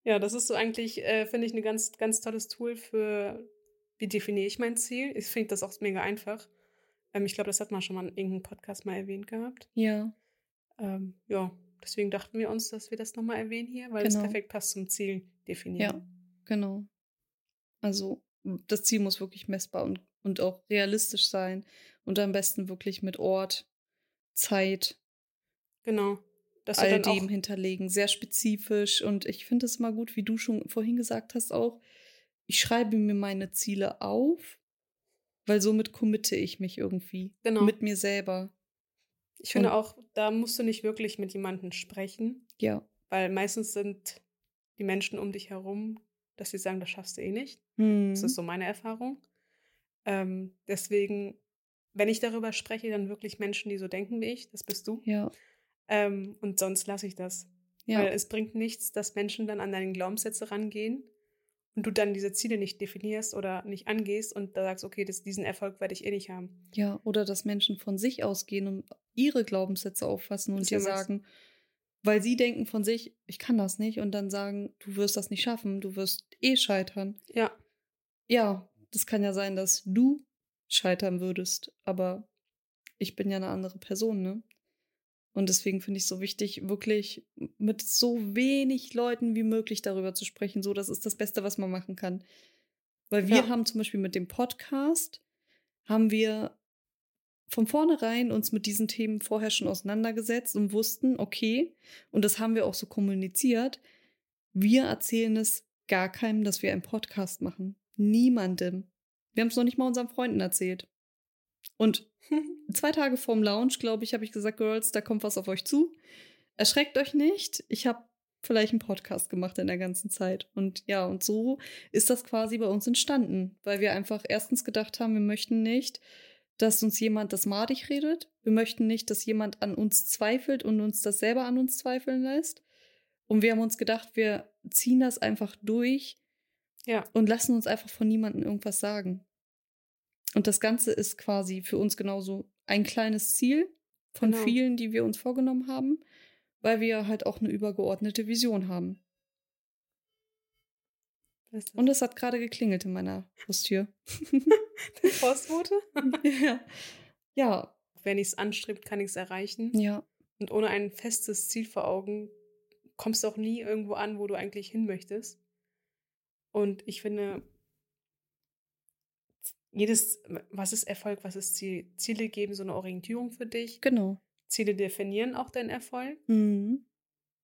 ja, das ist so eigentlich, äh, finde ich, ein ganz, ganz tolles Tool für, wie definiere ich mein Ziel. Ich finde das auch mega einfach. Ähm, ich glaube, das hat man schon mal in irgendeinem Podcast mal erwähnt gehabt. ja. Ähm, ja, deswegen dachten wir uns, dass wir das nochmal erwähnen hier, weil es Genau. perfekt passt zum Ziel definieren. Ja. Genau. Also das Ziel muss wirklich messbar und, und auch realistisch sein. Und am besten wirklich mit Ort, Zeit, Genau. Dass all dem hinterlegen, sehr spezifisch. Und ich finde es mal gut, wie du schon vorhin gesagt hast, auch, ich schreibe mir meine Ziele auf, weil somit committe ich mich irgendwie Genau. mit mir selber. ich finde und- auch, da musst du nicht wirklich mit jemandem sprechen, Ja. weil meistens sind die Menschen um dich herum, dass sie sagen, das schaffst du eh nicht. Hm. Das ist so meine Erfahrung. Ähm, deswegen, wenn ich darüber spreche, dann wirklich Menschen, die so denken wie ich, das bist du. Ja, Ähm, und sonst lasse ich das. Ja. Weil es bringt nichts, dass Menschen dann an deine Glaubenssätze rangehen und du dann diese Ziele nicht definierst oder nicht angehst und da sagst, okay, das, diesen Erfolg werde ich eh nicht haben. Ja, oder dass Menschen von sich ausgehen und ihre Glaubenssätze auffassen und dir sagen, weil sie denken von sich, ich kann das nicht und dann sagen, du wirst das nicht schaffen, du wirst eh scheitern. Ja. Ja, das kann ja sein, dass du scheitern würdest, aber ich bin ja eine andere Person, ne? Und deswegen finde ich es so wichtig, wirklich mit so wenig Leuten wie möglich darüber zu sprechen. So, das ist das Beste, was man machen kann. Weil wir ja. haben zum Beispiel mit dem Podcast, haben wir von vornherein uns mit diesen Themen vorher schon auseinandergesetzt und wussten, okay, und das haben wir auch so kommuniziert, wir erzählen es gar keinem, dass wir einen Podcast machen. Niemandem. Wir haben es noch nicht mal unseren Freunden erzählt. Und zwei Tage vorm Lounge, glaube ich, habe ich gesagt, Girls, da kommt was auf euch zu. Erschreckt euch nicht. Ich habe vielleicht einen Podcast gemacht in der ganzen Zeit. Und ja, und so ist das quasi bei uns entstanden, weil wir einfach erstens gedacht haben, wir möchten nicht, dass uns jemand das madig redet. Wir möchten nicht, dass jemand an uns zweifelt und uns das selber an uns zweifeln lässt. Und wir haben uns gedacht, wir ziehen das einfach durch ja. und lassen uns einfach von niemandem irgendwas sagen. Und das Ganze ist quasi für uns genauso ein kleines Ziel von genau. vielen, die wir uns vorgenommen haben, weil wir halt auch eine übergeordnete Vision haben. Und es hat gerade geklingelt in meiner Haustür. Postbote? ja. Ja. Wenn ich es anstrebt, kann ich es erreichen. Ja. Und ohne ein festes Ziel vor Augen kommst du auch nie irgendwo an, wo du eigentlich hin möchtest. Und ich finde, jedes, was ist Erfolg, was ist Ziel? Ziele geben so eine Orientierung für dich. Genau. Ziele definieren auch deinen Erfolg. Mhm.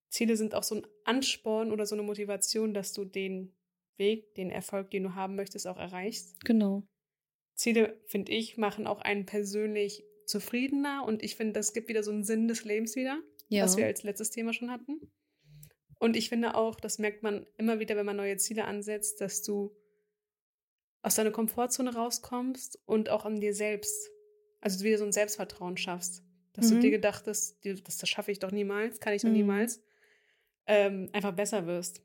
Ziele sind auch so ein Ansporn oder so eine Motivation, dass du den Weg, den Erfolg, den du haben möchtest, auch erreichst. Genau. Ziele, finde ich, machen auch einen persönlich zufriedener und ich finde, das gibt wieder so einen Sinn des Lebens wieder, ja. was wir als letztes Thema schon hatten. Und ich finde auch, das merkt man immer wieder, wenn man neue Ziele ansetzt, dass du aus deiner Komfortzone rauskommst und auch an dir selbst, also wieder so ein Selbstvertrauen schaffst. Dass mhm. du dir gedacht hast, das, das schaffe ich doch niemals, kann ich doch mhm. niemals, ähm, einfach besser wirst.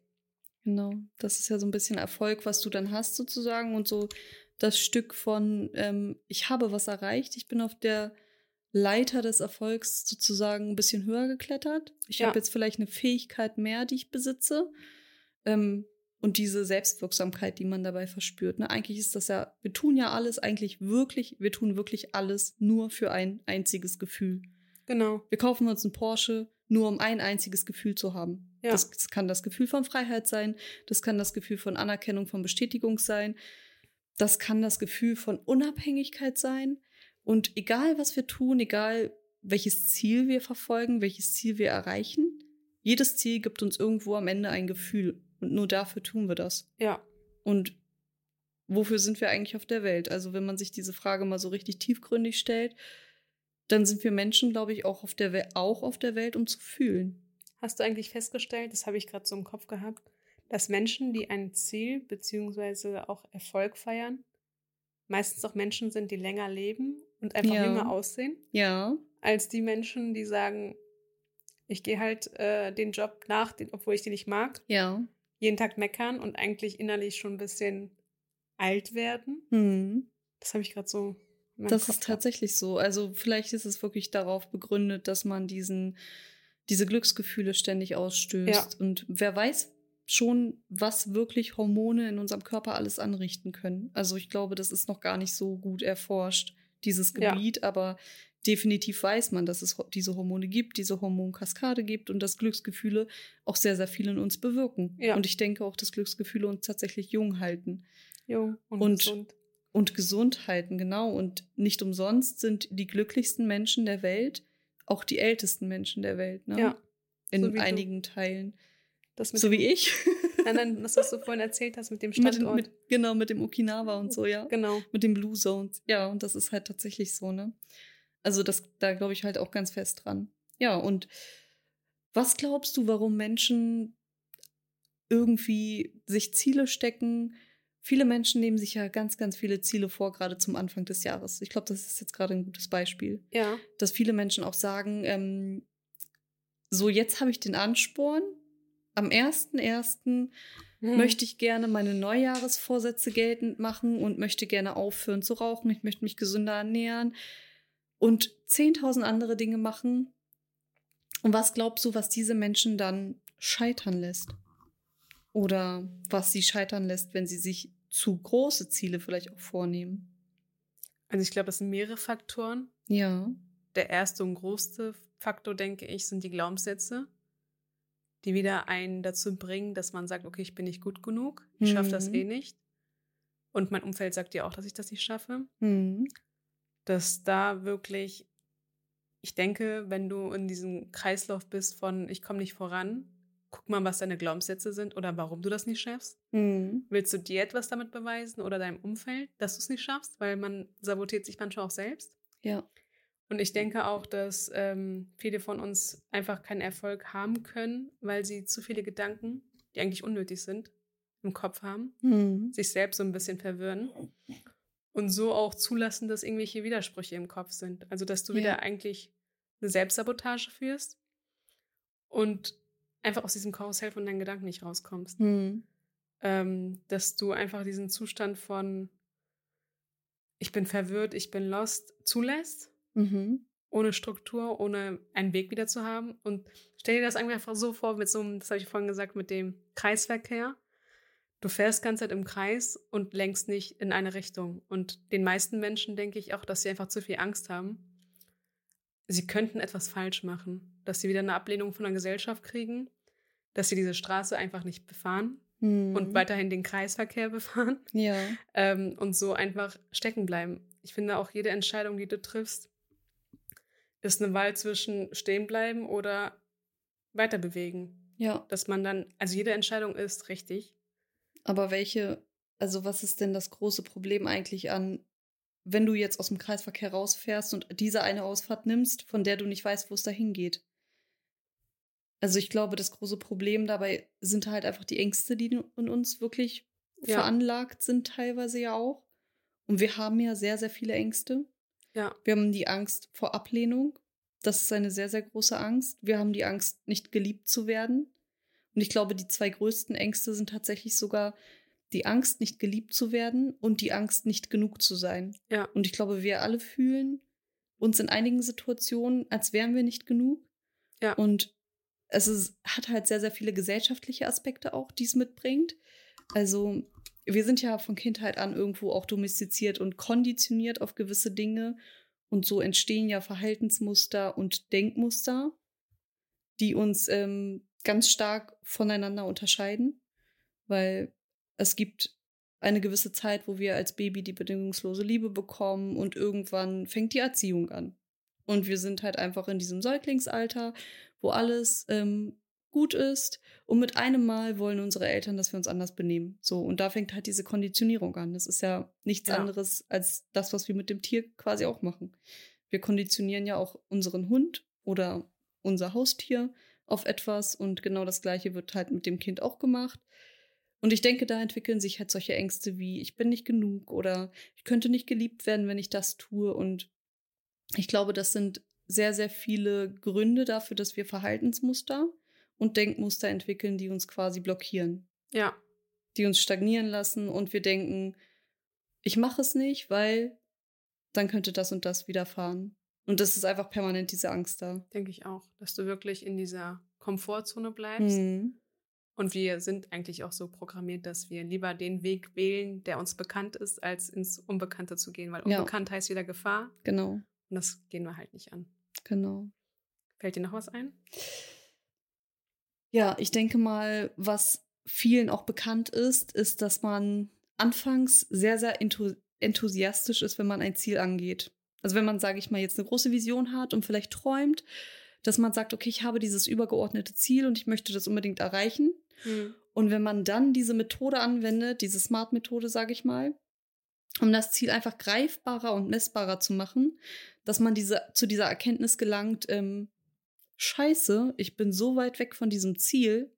Genau, das ist ja so ein bisschen Erfolg, was du dann hast sozusagen und so das Stück von, ähm, ich habe was erreicht, ich bin auf der Leiter des Erfolgs sozusagen ein bisschen höher geklettert. Ich ja. habe jetzt vielleicht eine Fähigkeit mehr, die ich besitze. Ähm, und diese Selbstwirksamkeit, die man dabei verspürt. Ne? Eigentlich ist das ja, wir tun ja alles eigentlich wirklich, wir tun wirklich alles nur für ein einziges Gefühl. Genau. Wir kaufen uns einen Porsche, nur um ein einziges Gefühl zu haben. Ja. Das, das kann das Gefühl von Freiheit sein, das kann das Gefühl von Anerkennung, von Bestätigung sein, das kann das Gefühl von Unabhängigkeit sein. Und egal, was wir tun, egal, welches Ziel wir verfolgen, welches Ziel wir erreichen, jedes Ziel gibt uns irgendwo am Ende ein Gefühl. Und nur dafür tun wir das. Ja. Und wofür sind wir eigentlich auf der Welt? Also, wenn man sich diese Frage mal so richtig tiefgründig stellt, dann sind wir Menschen, glaube ich, auch auf der, We auch auf der Welt, um zu fühlen. Hast du eigentlich festgestellt, das habe ich gerade so im Kopf gehabt, dass Menschen, die ein Ziel bzw. auch Erfolg feiern, meistens auch Menschen sind, die länger leben und einfach ja. jünger aussehen. Ja. Als die Menschen, die sagen, ich gehe halt äh, den Job nach, den, obwohl ich den nicht mag. Ja jeden Tag meckern und eigentlich innerlich schon ein bisschen alt werden. Mhm. Das habe ich gerade so. Das Kopf ist tatsächlich so. Also vielleicht ist es wirklich darauf begründet, dass man diesen, diese Glücksgefühle ständig ausstößt. Ja. Und wer weiß schon, was wirklich Hormone in unserem Körper alles anrichten können. Also ich glaube, das ist noch gar nicht so gut erforscht, dieses Gebiet. Ja. Aber definitiv weiß man, dass es diese Hormone gibt, diese Hormonkaskade gibt und dass Glücksgefühle auch sehr, sehr viel in uns bewirken. Ja. Und ich denke auch, dass Glücksgefühle uns tatsächlich jung halten. Jung und, und gesund. Und gesund halten, genau. Und nicht umsonst sind die glücklichsten Menschen der Welt auch die ältesten Menschen der Welt. Ne? Ja. In so einigen du. Teilen. So wie ich. Nein, nein, das, was du vorhin erzählt hast mit dem Standort. Mit, mit, genau, mit dem Okinawa und so, ja. Genau. Mit dem Blue Zones. Ja, und das ist halt tatsächlich so, ne? Also das, da glaube ich halt auch ganz fest dran. Ja, und was glaubst du, warum Menschen irgendwie sich Ziele stecken? Viele Menschen nehmen sich ja ganz, ganz viele Ziele vor, gerade zum Anfang des Jahres. Ich glaube, das ist jetzt gerade ein gutes Beispiel. Ja. Dass viele Menschen auch sagen, ähm, so jetzt habe ich den Ansporn. Am 1.1. Mhm. möchte ich gerne meine Neujahresvorsätze geltend machen und möchte gerne aufhören zu rauchen. Ich möchte mich gesünder ernähren und 10.000 andere Dinge machen. Und was glaubst du, was diese Menschen dann scheitern lässt? Oder was sie scheitern lässt, wenn sie sich zu große Ziele vielleicht auch vornehmen? Also ich glaube, es sind mehrere Faktoren. Ja. Der erste und größte Faktor, denke ich, sind die Glaubenssätze, die wieder einen dazu bringen, dass man sagt, okay, ich bin nicht gut genug, ich schaffe das Mhm. eh nicht. Und mein Umfeld sagt ja auch, dass ich das nicht schaffe. Mhm. Dass da wirklich, ich denke, wenn du in diesem Kreislauf bist von, ich komme nicht voran, guck mal, was deine Glaubenssätze sind oder warum du das nicht schaffst. Mhm. Willst du dir etwas damit beweisen oder deinem Umfeld, dass du es nicht schaffst? Weil man sabotiert sich manchmal auch selbst. Ja. Und ich denke auch, dass ähm, viele von uns einfach keinen Erfolg haben können, weil sie zu viele Gedanken, die eigentlich unnötig sind, im Kopf haben, Mhm. sich selbst so ein bisschen verwirren und so auch zulassen, dass irgendwelche Widersprüche im Kopf sind. Also, dass du Ja. wieder eigentlich eine Selbstsabotage führst und einfach aus diesem Karussell von deinen Gedanken nicht rauskommst. Mhm. Ähm, dass du einfach diesen Zustand von ich bin verwirrt, ich bin lost zulässt Mhm. ohne Struktur, ohne einen Weg wieder zu haben. Und stell dir das einfach so vor, mit so einem, das habe ich vorhin gesagt, mit dem Kreisverkehr. Du fährst ganze Zeit im Kreis und lenkst nicht in eine Richtung. Und den meisten Menschen denke ich auch, dass sie einfach zu viel Angst haben. Sie könnten etwas falsch machen, dass sie wieder eine Ablehnung von der Gesellschaft kriegen, dass sie diese Straße einfach nicht befahren Mhm. und weiterhin den Kreisverkehr befahren Ja. ähm, und so einfach stecken bleiben. Ich finde auch jede Entscheidung, die du triffst, ist eine Wahl zwischen stehen bleiben oder weiter bewegen. Ja. Dass man dann, also jede Entscheidung ist richtig. Aber welche, also was ist denn das große Problem eigentlich an, wenn du jetzt aus dem Kreisverkehr rausfährst und diese eine Ausfahrt nimmst, von der du nicht weißt, wo es dahin geht? Also ich glaube, das große Problem dabei sind halt einfach die Ängste, die in uns wirklich Ja. veranlagt sind, teilweise ja auch. Und wir haben ja sehr, sehr viele Ängste. Ja, Wir haben die Angst vor Ablehnung. Das ist eine sehr, sehr große Angst. Wir haben die Angst, nicht geliebt zu werden. Und ich glaube, die zwei größten Ängste sind tatsächlich sogar die Angst, nicht geliebt zu werden und die Angst, nicht genug zu sein. ja, Und ich glaube, wir alle fühlen uns in einigen Situationen, als wären wir nicht genug. Ja. Und es ist, hat halt sehr, sehr viele gesellschaftliche Aspekte auch, die es mitbringt. Also wir sind ja von Kindheit an irgendwo auch domestiziert und konditioniert auf gewisse Dinge. Und so entstehen ja Verhaltensmuster und Denkmuster, die uns ähm, ganz stark voneinander unterscheiden. Weil es gibt eine gewisse Zeit, wo wir als Baby die bedingungslose Liebe bekommen und irgendwann fängt die Erziehung an. Und wir sind halt einfach in diesem Säuglingsalter, wo alles ähm, gut ist. Und mit einem Mal wollen unsere Eltern, dass wir uns anders benehmen. So, und da fängt halt diese Konditionierung an. Das ist ja nichts Ja. anderes als das, was wir mit dem Tier quasi auch machen. Wir konditionieren ja auch unseren Hund oder unser Haustier auf etwas und genau das Gleiche wird halt mit dem Kind auch gemacht. Und ich denke, da entwickeln sich halt solche Ängste wie, ich bin nicht genug oder ich könnte nicht geliebt werden, wenn ich das tue. Und ich glaube, das sind sehr, sehr viele Gründe dafür, dass wir Verhaltensmuster und Denkmuster entwickeln, die uns quasi blockieren, ja, die uns stagnieren lassen und wir denken, ich mache es nicht, weil dann könnte das und das widerfahren. Und das ist einfach permanent diese Angst da. denke ich auch, dass du wirklich in dieser Komfortzone bleibst. Mhm. Und wir sind eigentlich auch so programmiert, dass wir lieber den Weg wählen, der uns bekannt ist, als ins Unbekannte zu gehen, weil Ja. unbekannt heißt wieder Gefahr Genau, und das gehen wir halt nicht an. genau. Fällt dir noch was ein? Ja, ich denke mal, was vielen auch bekannt ist, ist, dass man anfangs sehr, sehr enthu enthusiastisch ist, wenn man ein Ziel angeht. Also wenn man, sage ich mal, jetzt eine große Vision hat und vielleicht träumt, dass man sagt, okay, ich habe dieses übergeordnete Ziel und ich möchte das unbedingt erreichen. Und wenn man dann diese Methode anwendet, diese Smart-Methode, sage ich mal, um das Ziel einfach greifbarer und messbarer zu machen, dass man diese, zu dieser Erkenntnis gelangt, ähm, scheiße, ich bin so weit weg von diesem Ziel,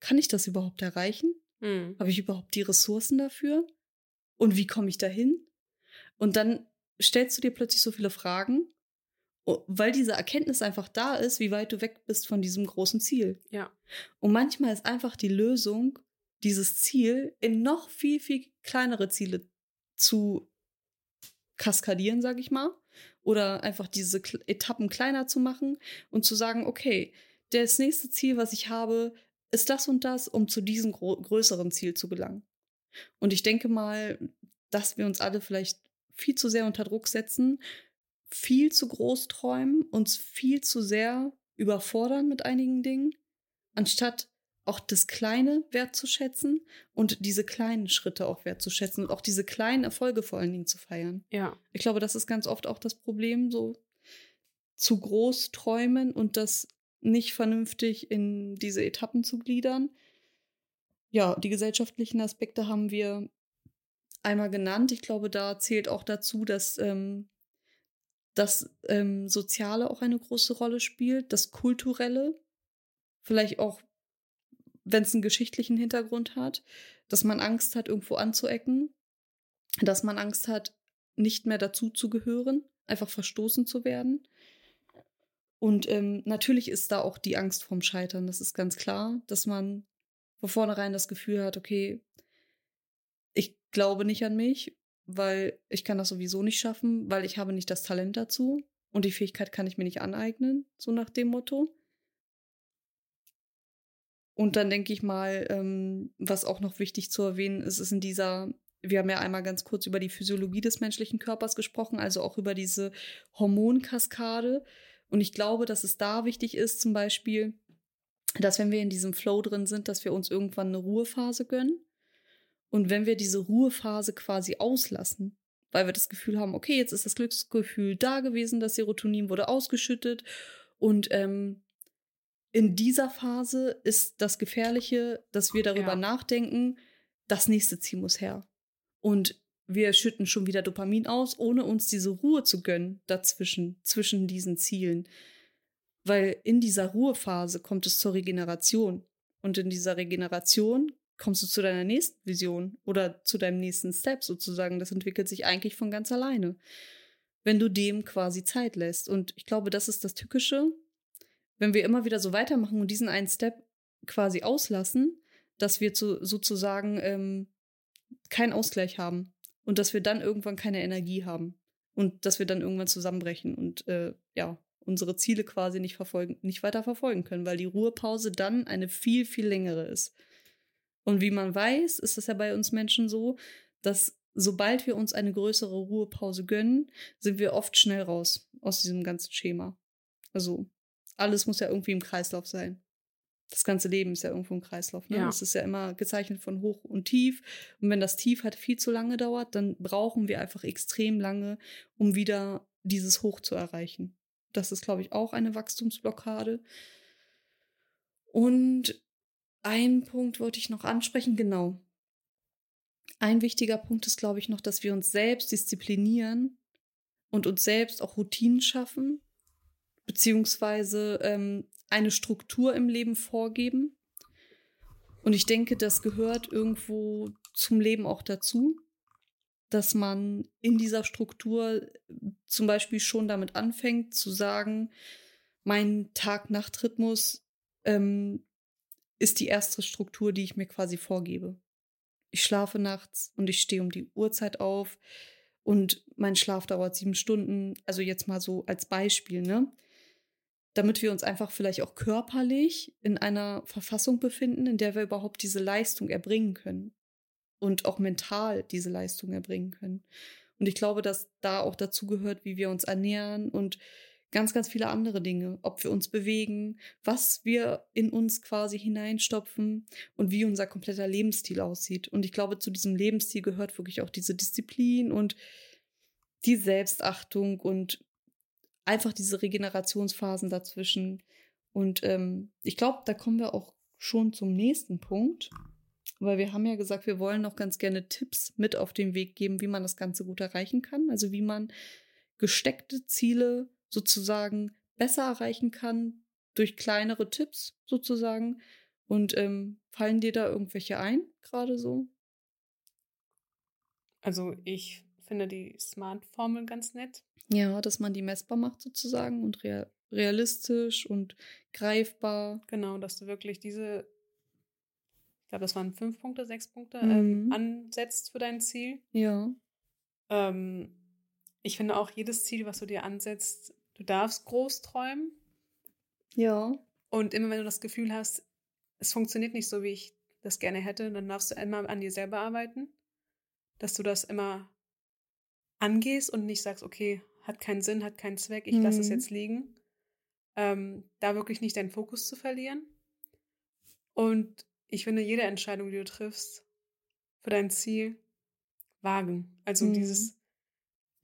kann ich das überhaupt erreichen? Mhm. Habe ich überhaupt die Ressourcen dafür? Und wie komme ich dahin? Und dann stellst du dir plötzlich so viele Fragen weil diese Erkenntnis einfach da ist, wie weit du weg bist von diesem großen Ziel. Ja. Und manchmal ist einfach die Lösung, dieses Ziel in noch viel, viel kleinere Ziele zu kaskadieren, sage ich mal. Oder einfach diese Etappen kleiner zu machen und zu sagen, okay, das nächste Ziel, was ich habe, ist das und das, um zu diesem größeren Ziel zu gelangen. Und ich denke mal, dass wir uns alle vielleicht viel zu sehr unter Druck setzen, viel zu groß träumen, uns viel zu sehr überfordern mit einigen Dingen, anstatt auch das Kleine wertzuschätzen und diese kleinen Schritte auch wertzuschätzen und auch diese kleinen Erfolge vor allen Dingen zu feiern. Ja. Ich glaube, das ist ganz oft auch das Problem, so zu groß träumen und das nicht vernünftig in diese Etappen zu gliedern. Ja, die gesellschaftlichen Aspekte haben wir einmal genannt. Ich glaube, da zählt auch dazu, dass ähm, das ähm, Soziale auch eine große Rolle spielt, das Kulturelle, vielleicht auch, wenn es einen geschichtlichen Hintergrund hat, dass man Angst hat, irgendwo anzuecken, dass man Angst hat, nicht mehr dazu zu gehören, einfach verstoßen zu werden. Und ähm, natürlich ist da auch die Angst vorm Scheitern, das ist ganz klar, dass man von vornherein das Gefühl hat, okay, ich glaube nicht an mich weil ich kann das sowieso nicht schaffen, weil ich habe nicht das Talent dazu und die Fähigkeit kann ich mir nicht aneignen, so nach dem Motto. Und dann denke ich mal, ähm, was auch noch wichtig zu erwähnen ist, ist in dieser, wir haben ja einmal ganz kurz über die Physiologie des menschlichen Körpers gesprochen, also auch über diese Hormonkaskade. Und ich glaube, dass es da wichtig ist, zum Beispiel, dass wenn wir in diesem Flow drin sind, dass wir uns irgendwann eine Ruhephase gönnen und wenn wir diese Ruhephase quasi auslassen, weil wir das Gefühl haben, okay, jetzt ist das Glücksgefühl da gewesen, das Serotonin wurde ausgeschüttet und ähm, in dieser Phase ist das Gefährliche, dass wir darüber ja. nachdenken, das nächste Ziel muss her. Und wir schütten schon wieder Dopamin aus, ohne uns diese Ruhe zu gönnen dazwischen, zwischen diesen Zielen. Weil in dieser Ruhephase kommt es zur Regeneration. Und in dieser Regeneration kommst du zu deiner nächsten Vision oder zu deinem nächsten Step sozusagen. Das entwickelt sich eigentlich von ganz alleine, wenn du dem quasi Zeit lässt. Und ich glaube, das ist das Tückische, wenn wir immer wieder so weitermachen und diesen einen Step quasi auslassen, dass wir zu, sozusagen ähm, keinen Ausgleich haben und dass wir dann irgendwann keine Energie haben und dass wir dann irgendwann zusammenbrechen und äh, ja unsere Ziele quasi nicht verfolgen, nicht weiter verfolgen können, weil die Ruhepause dann eine viel viel längere ist. Und wie man weiß, ist es ja bei uns Menschen so, dass sobald wir uns eine größere Ruhepause gönnen, sind wir oft schnell raus aus diesem ganzen Schema. Also alles muss ja irgendwie im Kreislauf sein. Das ganze Leben ist ja irgendwo im Kreislauf. Ne? Ja. Es ist ja immer gezeichnet von hoch und tief. Und wenn das Tief halt viel zu lange dauert, dann brauchen wir einfach extrem lange, um wieder dieses Hoch zu erreichen. Das ist, glaube ich, auch eine Wachstumsblockade. Und ein Punkt wollte ich noch ansprechen, genau. Ein wichtiger Punkt ist, glaube ich, noch, dass wir uns selbst disziplinieren und uns selbst auch Routinen schaffen, beziehungsweise ähm, eine Struktur im Leben vorgeben. Und ich denke, das gehört irgendwo zum Leben auch dazu, dass man in dieser Struktur zum Beispiel schon damit anfängt zu sagen, mein Tag-Nacht-Rhythmus ähm, ist die erste Struktur, die ich mir quasi vorgebe. Ich schlafe nachts und ich stehe um die Uhrzeit auf und mein Schlaf dauert sieben Stunden. Also jetzt mal so als Beispiel, ne? Damit wir uns einfach vielleicht auch körperlich in einer Verfassung befinden, in der wir überhaupt diese Leistung erbringen können und auch mental diese Leistung erbringen können. Und ich glaube, dass da auch dazu gehört, wie wir uns ernähren und ganz, ganz viele andere Dinge, ob wir uns bewegen, was wir in uns quasi hineinstopfen und wie unser kompletter Lebensstil aussieht. Und ich glaube, zu diesem Lebensstil gehört wirklich auch diese Disziplin und die Selbstachtung und einfach diese Regenerationsphasen dazwischen. Und ähm, ich glaube, da kommen wir auch schon zum nächsten Punkt, weil wir haben ja gesagt, wir wollen noch ganz gerne Tipps mit auf den Weg geben, wie man das Ganze gut erreichen kann. Also wie man gesteckte Ziele sozusagen besser erreichen kann durch kleinere Tipps sozusagen. Und ähm, fallen dir da irgendwelche ein, gerade so? Also ich finde die Smart-Formel ganz nett. Ja, dass man die messbar macht sozusagen und real realistisch und greifbar. Genau, dass du wirklich diese, ich glaube, das waren fünf Punkte, sechs Punkte, ähm, Mhm. ansetzt für dein Ziel. Ja. Ähm, ich finde auch jedes Ziel, was du dir ansetzt, du darfst groß träumen. Ja. Und immer wenn du das Gefühl hast, es funktioniert nicht so, wie ich das gerne hätte, dann darfst du immer an dir selber arbeiten. Dass du das immer angehst und nicht sagst, okay, hat keinen Sinn, hat keinen Zweck, ich lasse es Mhm. jetzt liegen. Ähm, da wirklich nicht deinen Fokus zu verlieren. Und ich finde, jede Entscheidung, die du triffst für dein Ziel, wagen. Also Mhm. dieses,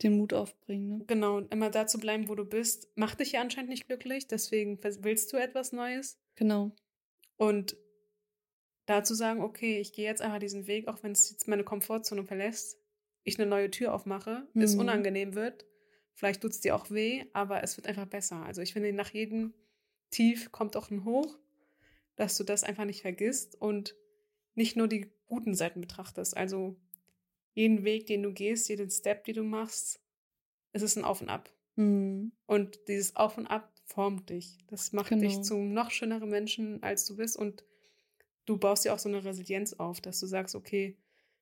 Den Mut aufbringen, ne? genau, immer da zu bleiben, wo du bist, macht dich ja anscheinend nicht glücklich, deswegen willst du etwas Neues. Genau. Und da zu sagen, okay, ich gehe jetzt einfach diesen Weg, auch wenn es jetzt meine Komfortzone verlässt, ich eine neue Tür aufmache, es Mhm. unangenehm wird, vielleicht tut es dir auch weh, aber es wird einfach besser. Also ich finde, nach jedem Tief kommt auch ein Hoch, dass du das einfach nicht vergisst und nicht nur die guten Seiten betrachtest. Also jeden Weg, den du gehst, jeden Step, den du machst, es ist ein Auf und Ab. Mhm. Und dieses Auf und Ab formt dich. Das macht dich Genau. zum noch schöneren Menschen, als du bist. Und du baust dir auch so eine Resilienz auf, dass du sagst, okay,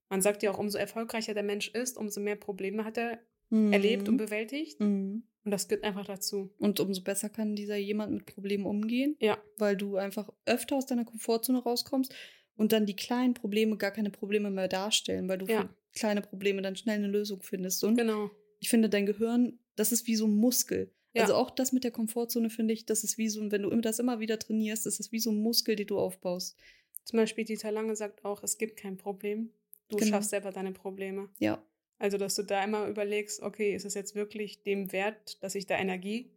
man sagt ja auch, umso erfolgreicher der Mensch ist, umso mehr Probleme hat er erlebt und Mhm. bewältigt. Mhm. Und das gehört einfach dazu. Und umso besser kann dieser jemand mit Problemen umgehen, Ja, weil du einfach öfter aus deiner Komfortzone rauskommst und dann die kleinen Probleme gar keine Probleme mehr darstellen, weil du Ja. für kleine Probleme dann schnell eine Lösung findest. Und genau. ich finde, dein Gehirn, das ist wie so ein Muskel. Ja. Also auch das mit der Komfortzone finde ich, das ist wie so, ein- wenn du das immer wieder trainierst, das ist wie so ein Muskel, den du aufbaust. Zum Beispiel Dieter Lange sagt auch, es gibt kein Problem. Du Genau. schaffst selber deine Probleme. Ja. Also, dass du da immer überlegst, okay, ist es jetzt wirklich dem wert, dass ich da Energie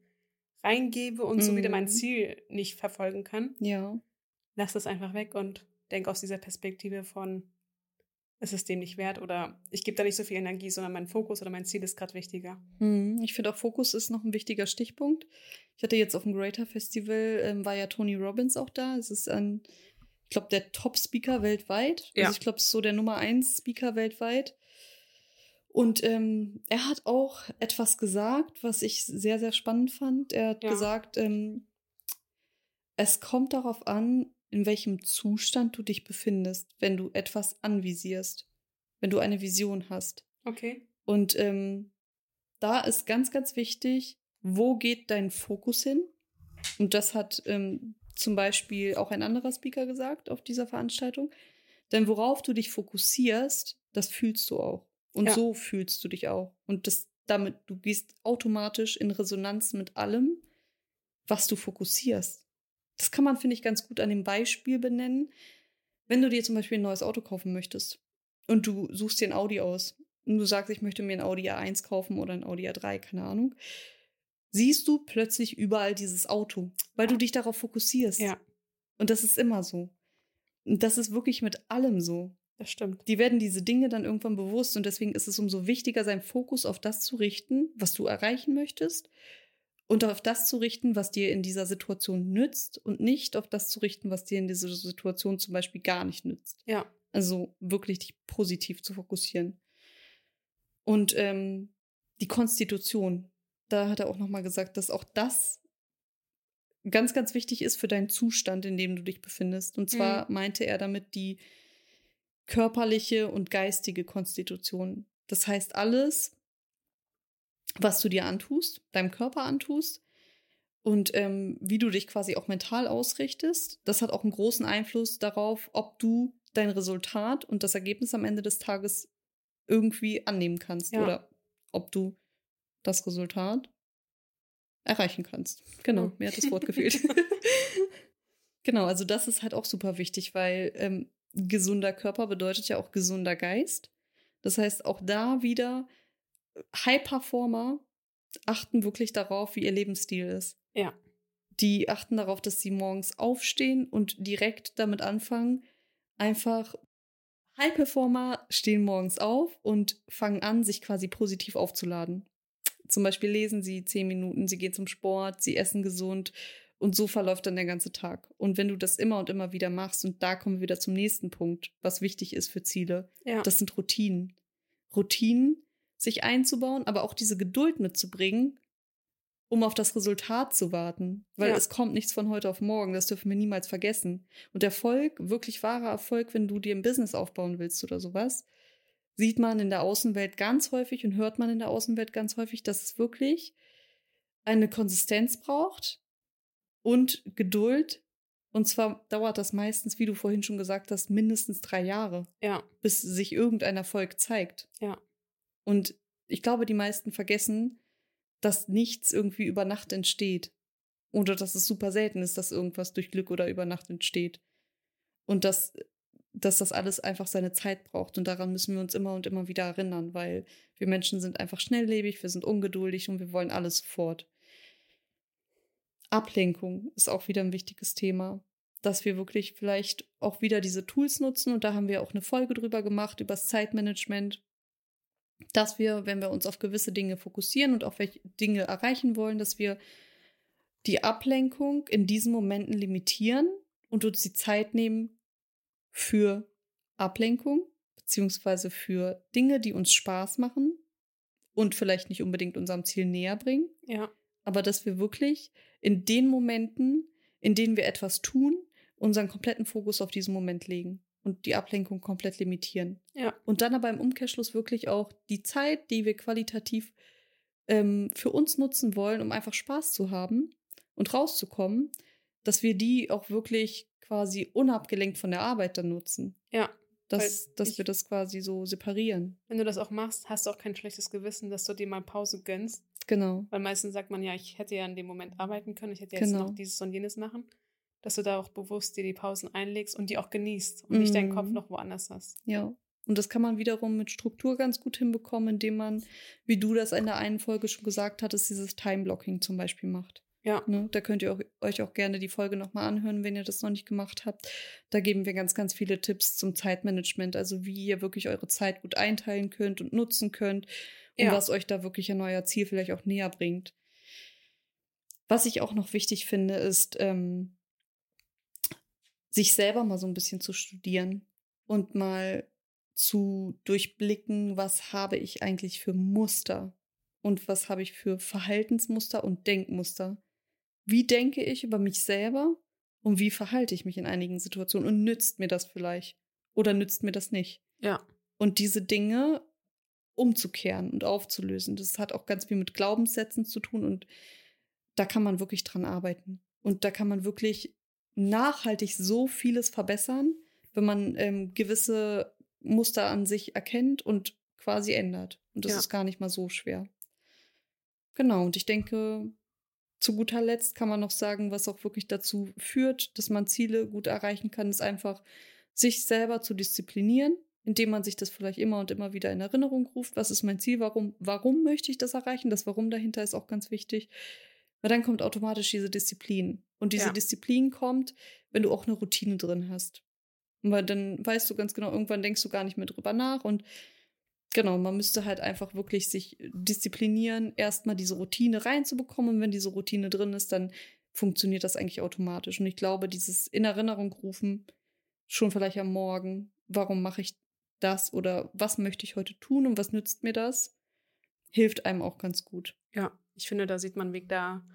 reingebe und so wieder mein Mhm. Ziel nicht verfolgen kann? Ja. lass das einfach weg und denk aus dieser Perspektive von, es ist dem nicht wert oder ich gebe da nicht so viel Energie, sondern mein Fokus oder mein Ziel ist gerade wichtiger. Mhm. Ich finde auch Fokus ist noch ein wichtiger Stichpunkt. Ich hatte jetzt auf dem Greater Festival, ähm, war ja Tony Robbins auch da. Es ist ein, ich glaube, der Top-Speaker weltweit. Ja. Also ich glaube, es ist so der Nummer 1 Speaker weltweit. Und ähm, er hat auch etwas gesagt, was ich sehr, sehr spannend fand. Er hat Ja. gesagt, ähm, es kommt darauf an, in welchem Zustand du dich befindest, wenn du etwas anvisierst, wenn du eine Vision hast. Okay. Und ähm, da ist ganz, ganz wichtig, wo geht dein Fokus hin? Und das hat ähm, zum Beispiel auch ein anderer Speaker gesagt auf dieser Veranstaltung. Denn worauf du dich fokussierst, das fühlst du auch. Und Ja. so fühlst du dich auch. Und das damit, du gehst automatisch in Resonanz mit allem, was du fokussierst. Das kann man, finde ich, ganz gut an dem Beispiel benennen. Wenn du dir zum Beispiel ein neues Auto kaufen möchtest und du suchst dir ein Audi aus und du sagst, ich möchte mir ein Audi A1 kaufen oder ein Audi A3, keine Ahnung, siehst du plötzlich überall dieses Auto, weil du dich darauf fokussierst. Ja, Und das ist immer so. Und das ist wirklich mit allem so. das stimmt. Die werden diese Dinge dann irgendwann bewusst und deswegen ist es umso wichtiger, seinen Fokus auf das zu richten, was du erreichen möchtest und auf das zu richten, was dir in dieser Situation nützt und nicht auf das zu richten, was dir in dieser Situation zum Beispiel gar nicht nützt. Ja, Also wirklich dich positiv zu fokussieren. Und ähm, die Konstitution, da hat er auch nochmal gesagt, dass auch das ganz, ganz wichtig ist für deinen Zustand, in dem du dich befindest. Und zwar meinte er damit die körperliche und geistige Konstitution. Das heißt, alles, was du dir antust, deinem Körper antust und ähm, wie du dich quasi auch mental ausrichtest, das hat auch einen großen Einfluss darauf, ob du dein Resultat und das Ergebnis am Ende des Tages irgendwie annehmen kannst Ja. oder ob du das Resultat erreichen kannst. Genau, Ja. mir hat das Wort gefehlt. genau, also das ist halt auch super wichtig, weil ähm, gesunder Körper bedeutet ja auch gesunder Geist. Das heißt, auch da wieder High-Performer achten wirklich darauf, wie ihr Lebensstil ist. Ja. Die achten darauf, dass sie morgens aufstehen und direkt damit anfangen, einfach High-Performer stehen morgens auf und fangen an, sich quasi positiv aufzuladen. Zum Beispiel lesen sie zehn Minuten, sie gehen zum Sport, sie essen gesund und so verläuft dann der ganze Tag. Und wenn du das immer und immer wieder machst, und da kommen wir wieder zum nächsten Punkt, was wichtig ist für Ziele, ja. das sind Routinen. Routinen sich einzubauen, aber auch diese Geduld mitzubringen, um auf das Resultat zu warten. Weil Ja. es kommt nichts von heute auf morgen, das dürfen wir niemals vergessen. Und Erfolg, wirklich wahrer Erfolg, wenn du dir ein Business aufbauen willst oder sowas, sieht man in der Außenwelt ganz häufig und hört man in der Außenwelt ganz häufig, dass es wirklich eine Konsistenz braucht und Geduld. Und zwar dauert das meistens, wie du vorhin schon gesagt hast, mindestens drei Jahre, Ja, bis sich irgendein Erfolg zeigt. ja, Und ich glaube, die meisten vergessen, dass nichts irgendwie über Nacht entsteht. Oder dass es super selten ist, dass irgendwas durch Glück oder über Nacht entsteht. Und dass, dass das alles einfach seine Zeit braucht. Und daran müssen wir uns immer und immer wieder erinnern, weil wir Menschen sind einfach schnelllebig, wir sind ungeduldig und wir wollen alles sofort. Ablenkung ist auch wieder ein wichtiges Thema. Dass wir wirklich vielleicht auch wieder diese Tools nutzen. Und da haben wir auch eine Folge drüber gemacht, über das Zeitmanagement. Dass wir, wenn wir uns auf gewisse Dinge fokussieren und auf welche Dinge erreichen wollen, dass wir die Ablenkung in diesen Momenten limitieren und uns die Zeit nehmen für Ablenkung, beziehungsweise für Dinge, die uns Spaß machen und vielleicht nicht unbedingt unserem Ziel näher bringen. Ja, aber dass wir wirklich in den Momenten, in denen wir etwas tun, unseren kompletten Fokus auf diesen Moment legen und die Ablenkung komplett limitieren. ja, Und dann aber im Umkehrschluss wirklich auch die Zeit, die wir qualitativ ähm, für uns nutzen wollen, um einfach Spaß zu haben und rauszukommen, dass wir die auch wirklich quasi unabgelenkt von der Arbeit dann nutzen. ja. Dass, dass ich- wir das quasi so separieren. Wenn du das auch machst, hast du auch kein schlechtes Gewissen, dass du dir mal Pause gönnst. Genau. Weil meistens sagt man ja, ich hätte ja in dem Moment arbeiten können, ich hätte jetzt Genau. noch dieses und jenes machen. Dass du da auch bewusst dir die Pausen einlegst und die auch genießt und nicht deinen Kopf Mhm. noch woanders hast. Ja. Und das kann man wiederum mit Struktur ganz gut hinbekommen, indem man, wie du das in der einen Folge schon gesagt hattest, dieses Time-Blocking zum Beispiel macht. Ja, Ne? Da könnt ihr auch, euch auch gerne die Folge nochmal anhören, wenn ihr das noch nicht gemacht habt. Da geben wir ganz, ganz viele Tipps zum Zeitmanagement, also wie ihr wirklich eure Zeit gut einteilen könnt und nutzen könnt und Ja. was euch da wirklich an euer Ziel vielleicht auch näher bringt. Was ich auch noch wichtig finde, ist, ähm, sich selber mal so ein bisschen zu studieren und mal zu durchblicken, was habe ich eigentlich für Muster und was habe ich für Verhaltensmuster und Denkmuster. Wie denke ich über mich selber und wie verhalte ich mich in einigen Situationen und nützt mir das vielleicht oder nützt mir das nicht? ja, Und diese Dinge umzukehren und aufzulösen, das hat auch ganz viel mit Glaubenssätzen zu tun und da kann man wirklich dran arbeiten. Und da kann man wirklich nachhaltig so vieles verbessern, wenn man ähm, gewisse Muster an sich erkennt und quasi ändert. Und das Ja. ist gar nicht mal so schwer. Genau, und ich denke, zu guter Letzt kann man noch sagen, was auch wirklich dazu führt, dass man Ziele gut erreichen kann, ist einfach, sich selber zu disziplinieren, indem man sich das vielleicht immer und immer wieder in Erinnerung ruft. Was ist mein Ziel? Warum, warum möchte ich das erreichen? Das Warum dahinter ist auch ganz wichtig. Weil dann kommt automatisch diese Disziplin. Und diese Ja. Disziplin kommt, wenn du auch eine Routine drin hast. Weil dann weißt du ganz genau, irgendwann denkst du gar nicht mehr drüber nach. Und genau, man müsste halt einfach wirklich sich disziplinieren, erstmal diese Routine reinzubekommen. Und wenn diese Routine drin ist, dann funktioniert das eigentlich automatisch. Und ich glaube, dieses in Erinnerung rufen, schon vielleicht am Morgen, warum mache ich das oder was möchte ich heute tun und was nützt mir das, hilft einem auch ganz gut. ja. Ich finde, da sieht man, wie da,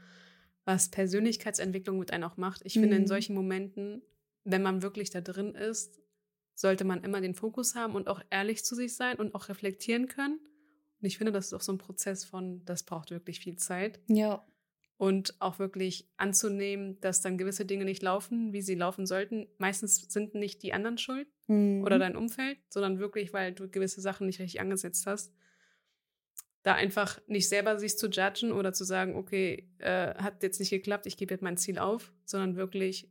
was Persönlichkeitsentwicklung mit einem auch macht. Ich finde, in Mhm. solchen Momenten, wenn man wirklich da drin ist, sollte man immer den Fokus haben und auch ehrlich zu sich sein und auch reflektieren können. Und ich finde, das ist auch so ein Prozess von, das braucht wirklich viel Zeit. Ja, und auch wirklich anzunehmen, dass dann gewisse Dinge nicht laufen, wie sie laufen sollten. Meistens sind nicht die anderen schuld Mhm. oder dein Umfeld, sondern wirklich, weil du gewisse Sachen nicht richtig angesetzt hast. Da einfach nicht selber sich zu judgen oder zu sagen, okay, äh, hat jetzt nicht geklappt, ich gebe jetzt mein Ziel auf, sondern wirklich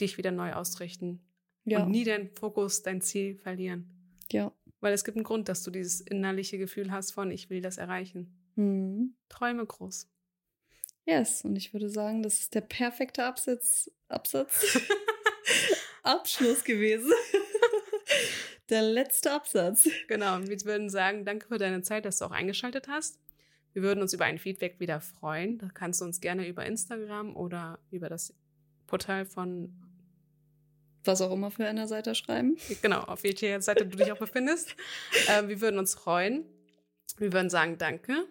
dich wieder neu ausrichten ja, und nie deinen Fokus, dein Ziel verlieren. ja. Weil es gibt einen Grund, dass du dieses innerliche Gefühl hast von, ich will das erreichen. Mhm. Träume groß. Yes, und ich würde sagen, das ist der perfekte Absatz, Absatz, Abschluss gewesen. der letzte Absatz. Genau, und wir würden sagen, danke für deine Zeit, dass du auch eingeschaltet hast. Wir würden uns über ein Feedback wieder freuen. Da kannst du uns gerne über Instagram oder über das Portal von, Was auch immer für einer Seite schreiben. genau, auf welcher Seite du dich auch befindest. Äh, wir würden uns freuen. Wir würden sagen Danke.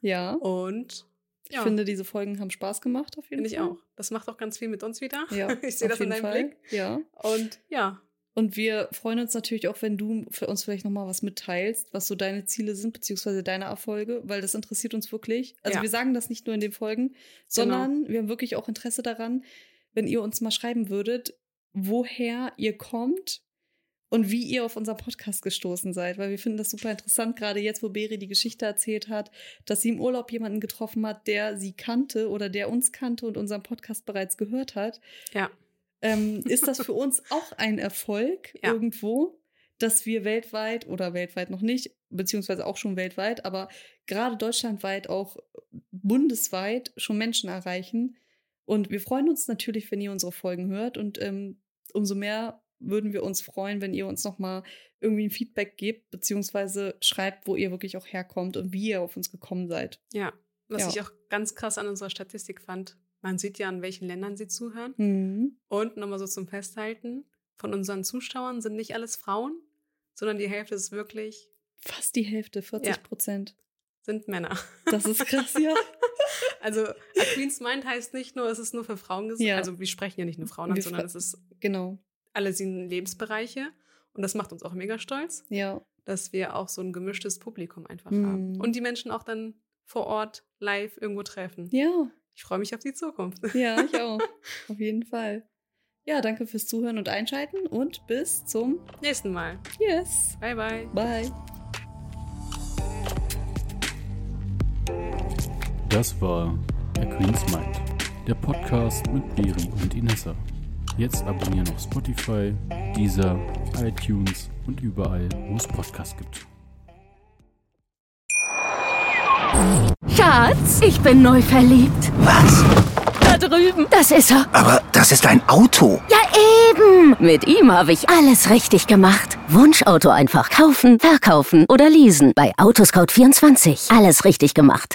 Ja. Und ich finde, diese Folgen haben Spaß gemacht auf jeden Finde ich auch. Das macht auch ganz viel mit uns wieder. Ja, ich sehe das in deinem Fall. Blick. Ja. Und ja. Und wir freuen uns natürlich auch, wenn du für uns vielleicht nochmal was mitteilst, was so deine Ziele sind, beziehungsweise deine Erfolge, weil das interessiert uns wirklich. Also Ja. wir sagen das nicht nur in den Folgen, sondern wir haben wirklich auch Interesse daran, wenn ihr uns mal schreiben würdet, woher ihr kommt und wie ihr auf unseren Podcast gestoßen seid, weil wir finden das super interessant, gerade jetzt, wo Beri die Geschichte erzählt hat, dass sie im Urlaub jemanden getroffen hat, der sie kannte oder der uns kannte und unseren Podcast bereits gehört hat. Ja. Ähm, ist das für uns auch ein Erfolg Ja. irgendwo, dass wir weltweit oder weltweit noch nicht, beziehungsweise auch schon weltweit, aber gerade deutschlandweit auch bundesweit schon Menschen erreichen. Und wir freuen uns natürlich, wenn ihr unsere Folgen hört und ähm, umso mehr würden wir uns freuen, wenn ihr uns nochmal irgendwie ein Feedback gebt, beziehungsweise schreibt, wo ihr wirklich auch herkommt und wie ihr auf uns gekommen seid. Ja. Was Ja. ich auch ganz krass an unserer Statistik fand, man sieht ja, an welchen Ländern sie zuhören. Mhm. Und nochmal so zum Festhalten, von unseren Zuschauern sind nicht alles Frauen, sondern die Hälfte ist wirklich, Fast die Hälfte, 40 Prozent. sind Männer. Das ist krass, ja. Also A Queen's Mind heißt nicht nur, es ist nur für Frauen gesagt. Ja. Also wir sprechen ja nicht nur Frauen an, sondern es ist Genau. alle sieben Lebensbereiche. Und das macht uns auch mega stolz, Ja. dass wir auch so ein gemischtes Publikum einfach Mhm. haben. Und die Menschen auch dann vor Ort live irgendwo treffen. Ja. Ich freue mich auf die Zukunft. Ja, ich auch. Auf jeden Fall. Ja, danke fürs Zuhören und Einschalten und bis zum Nächsten Mal. Yes. Bye, bye. Bye. Das war der Queen's Mind, der Podcast mit Beri und Inessa. Jetzt abonnieren auf Spotify, Deezer, iTunes und überall, wo es Podcasts gibt. Schatz, ich bin neu verliebt. Was? Da drüben. Das ist er. Aber das ist ein Auto. Ja, eben. Mit ihm habe ich alles richtig gemacht. Wunschauto einfach kaufen, verkaufen oder leasen. Bei Autoscout24. Alles richtig gemacht.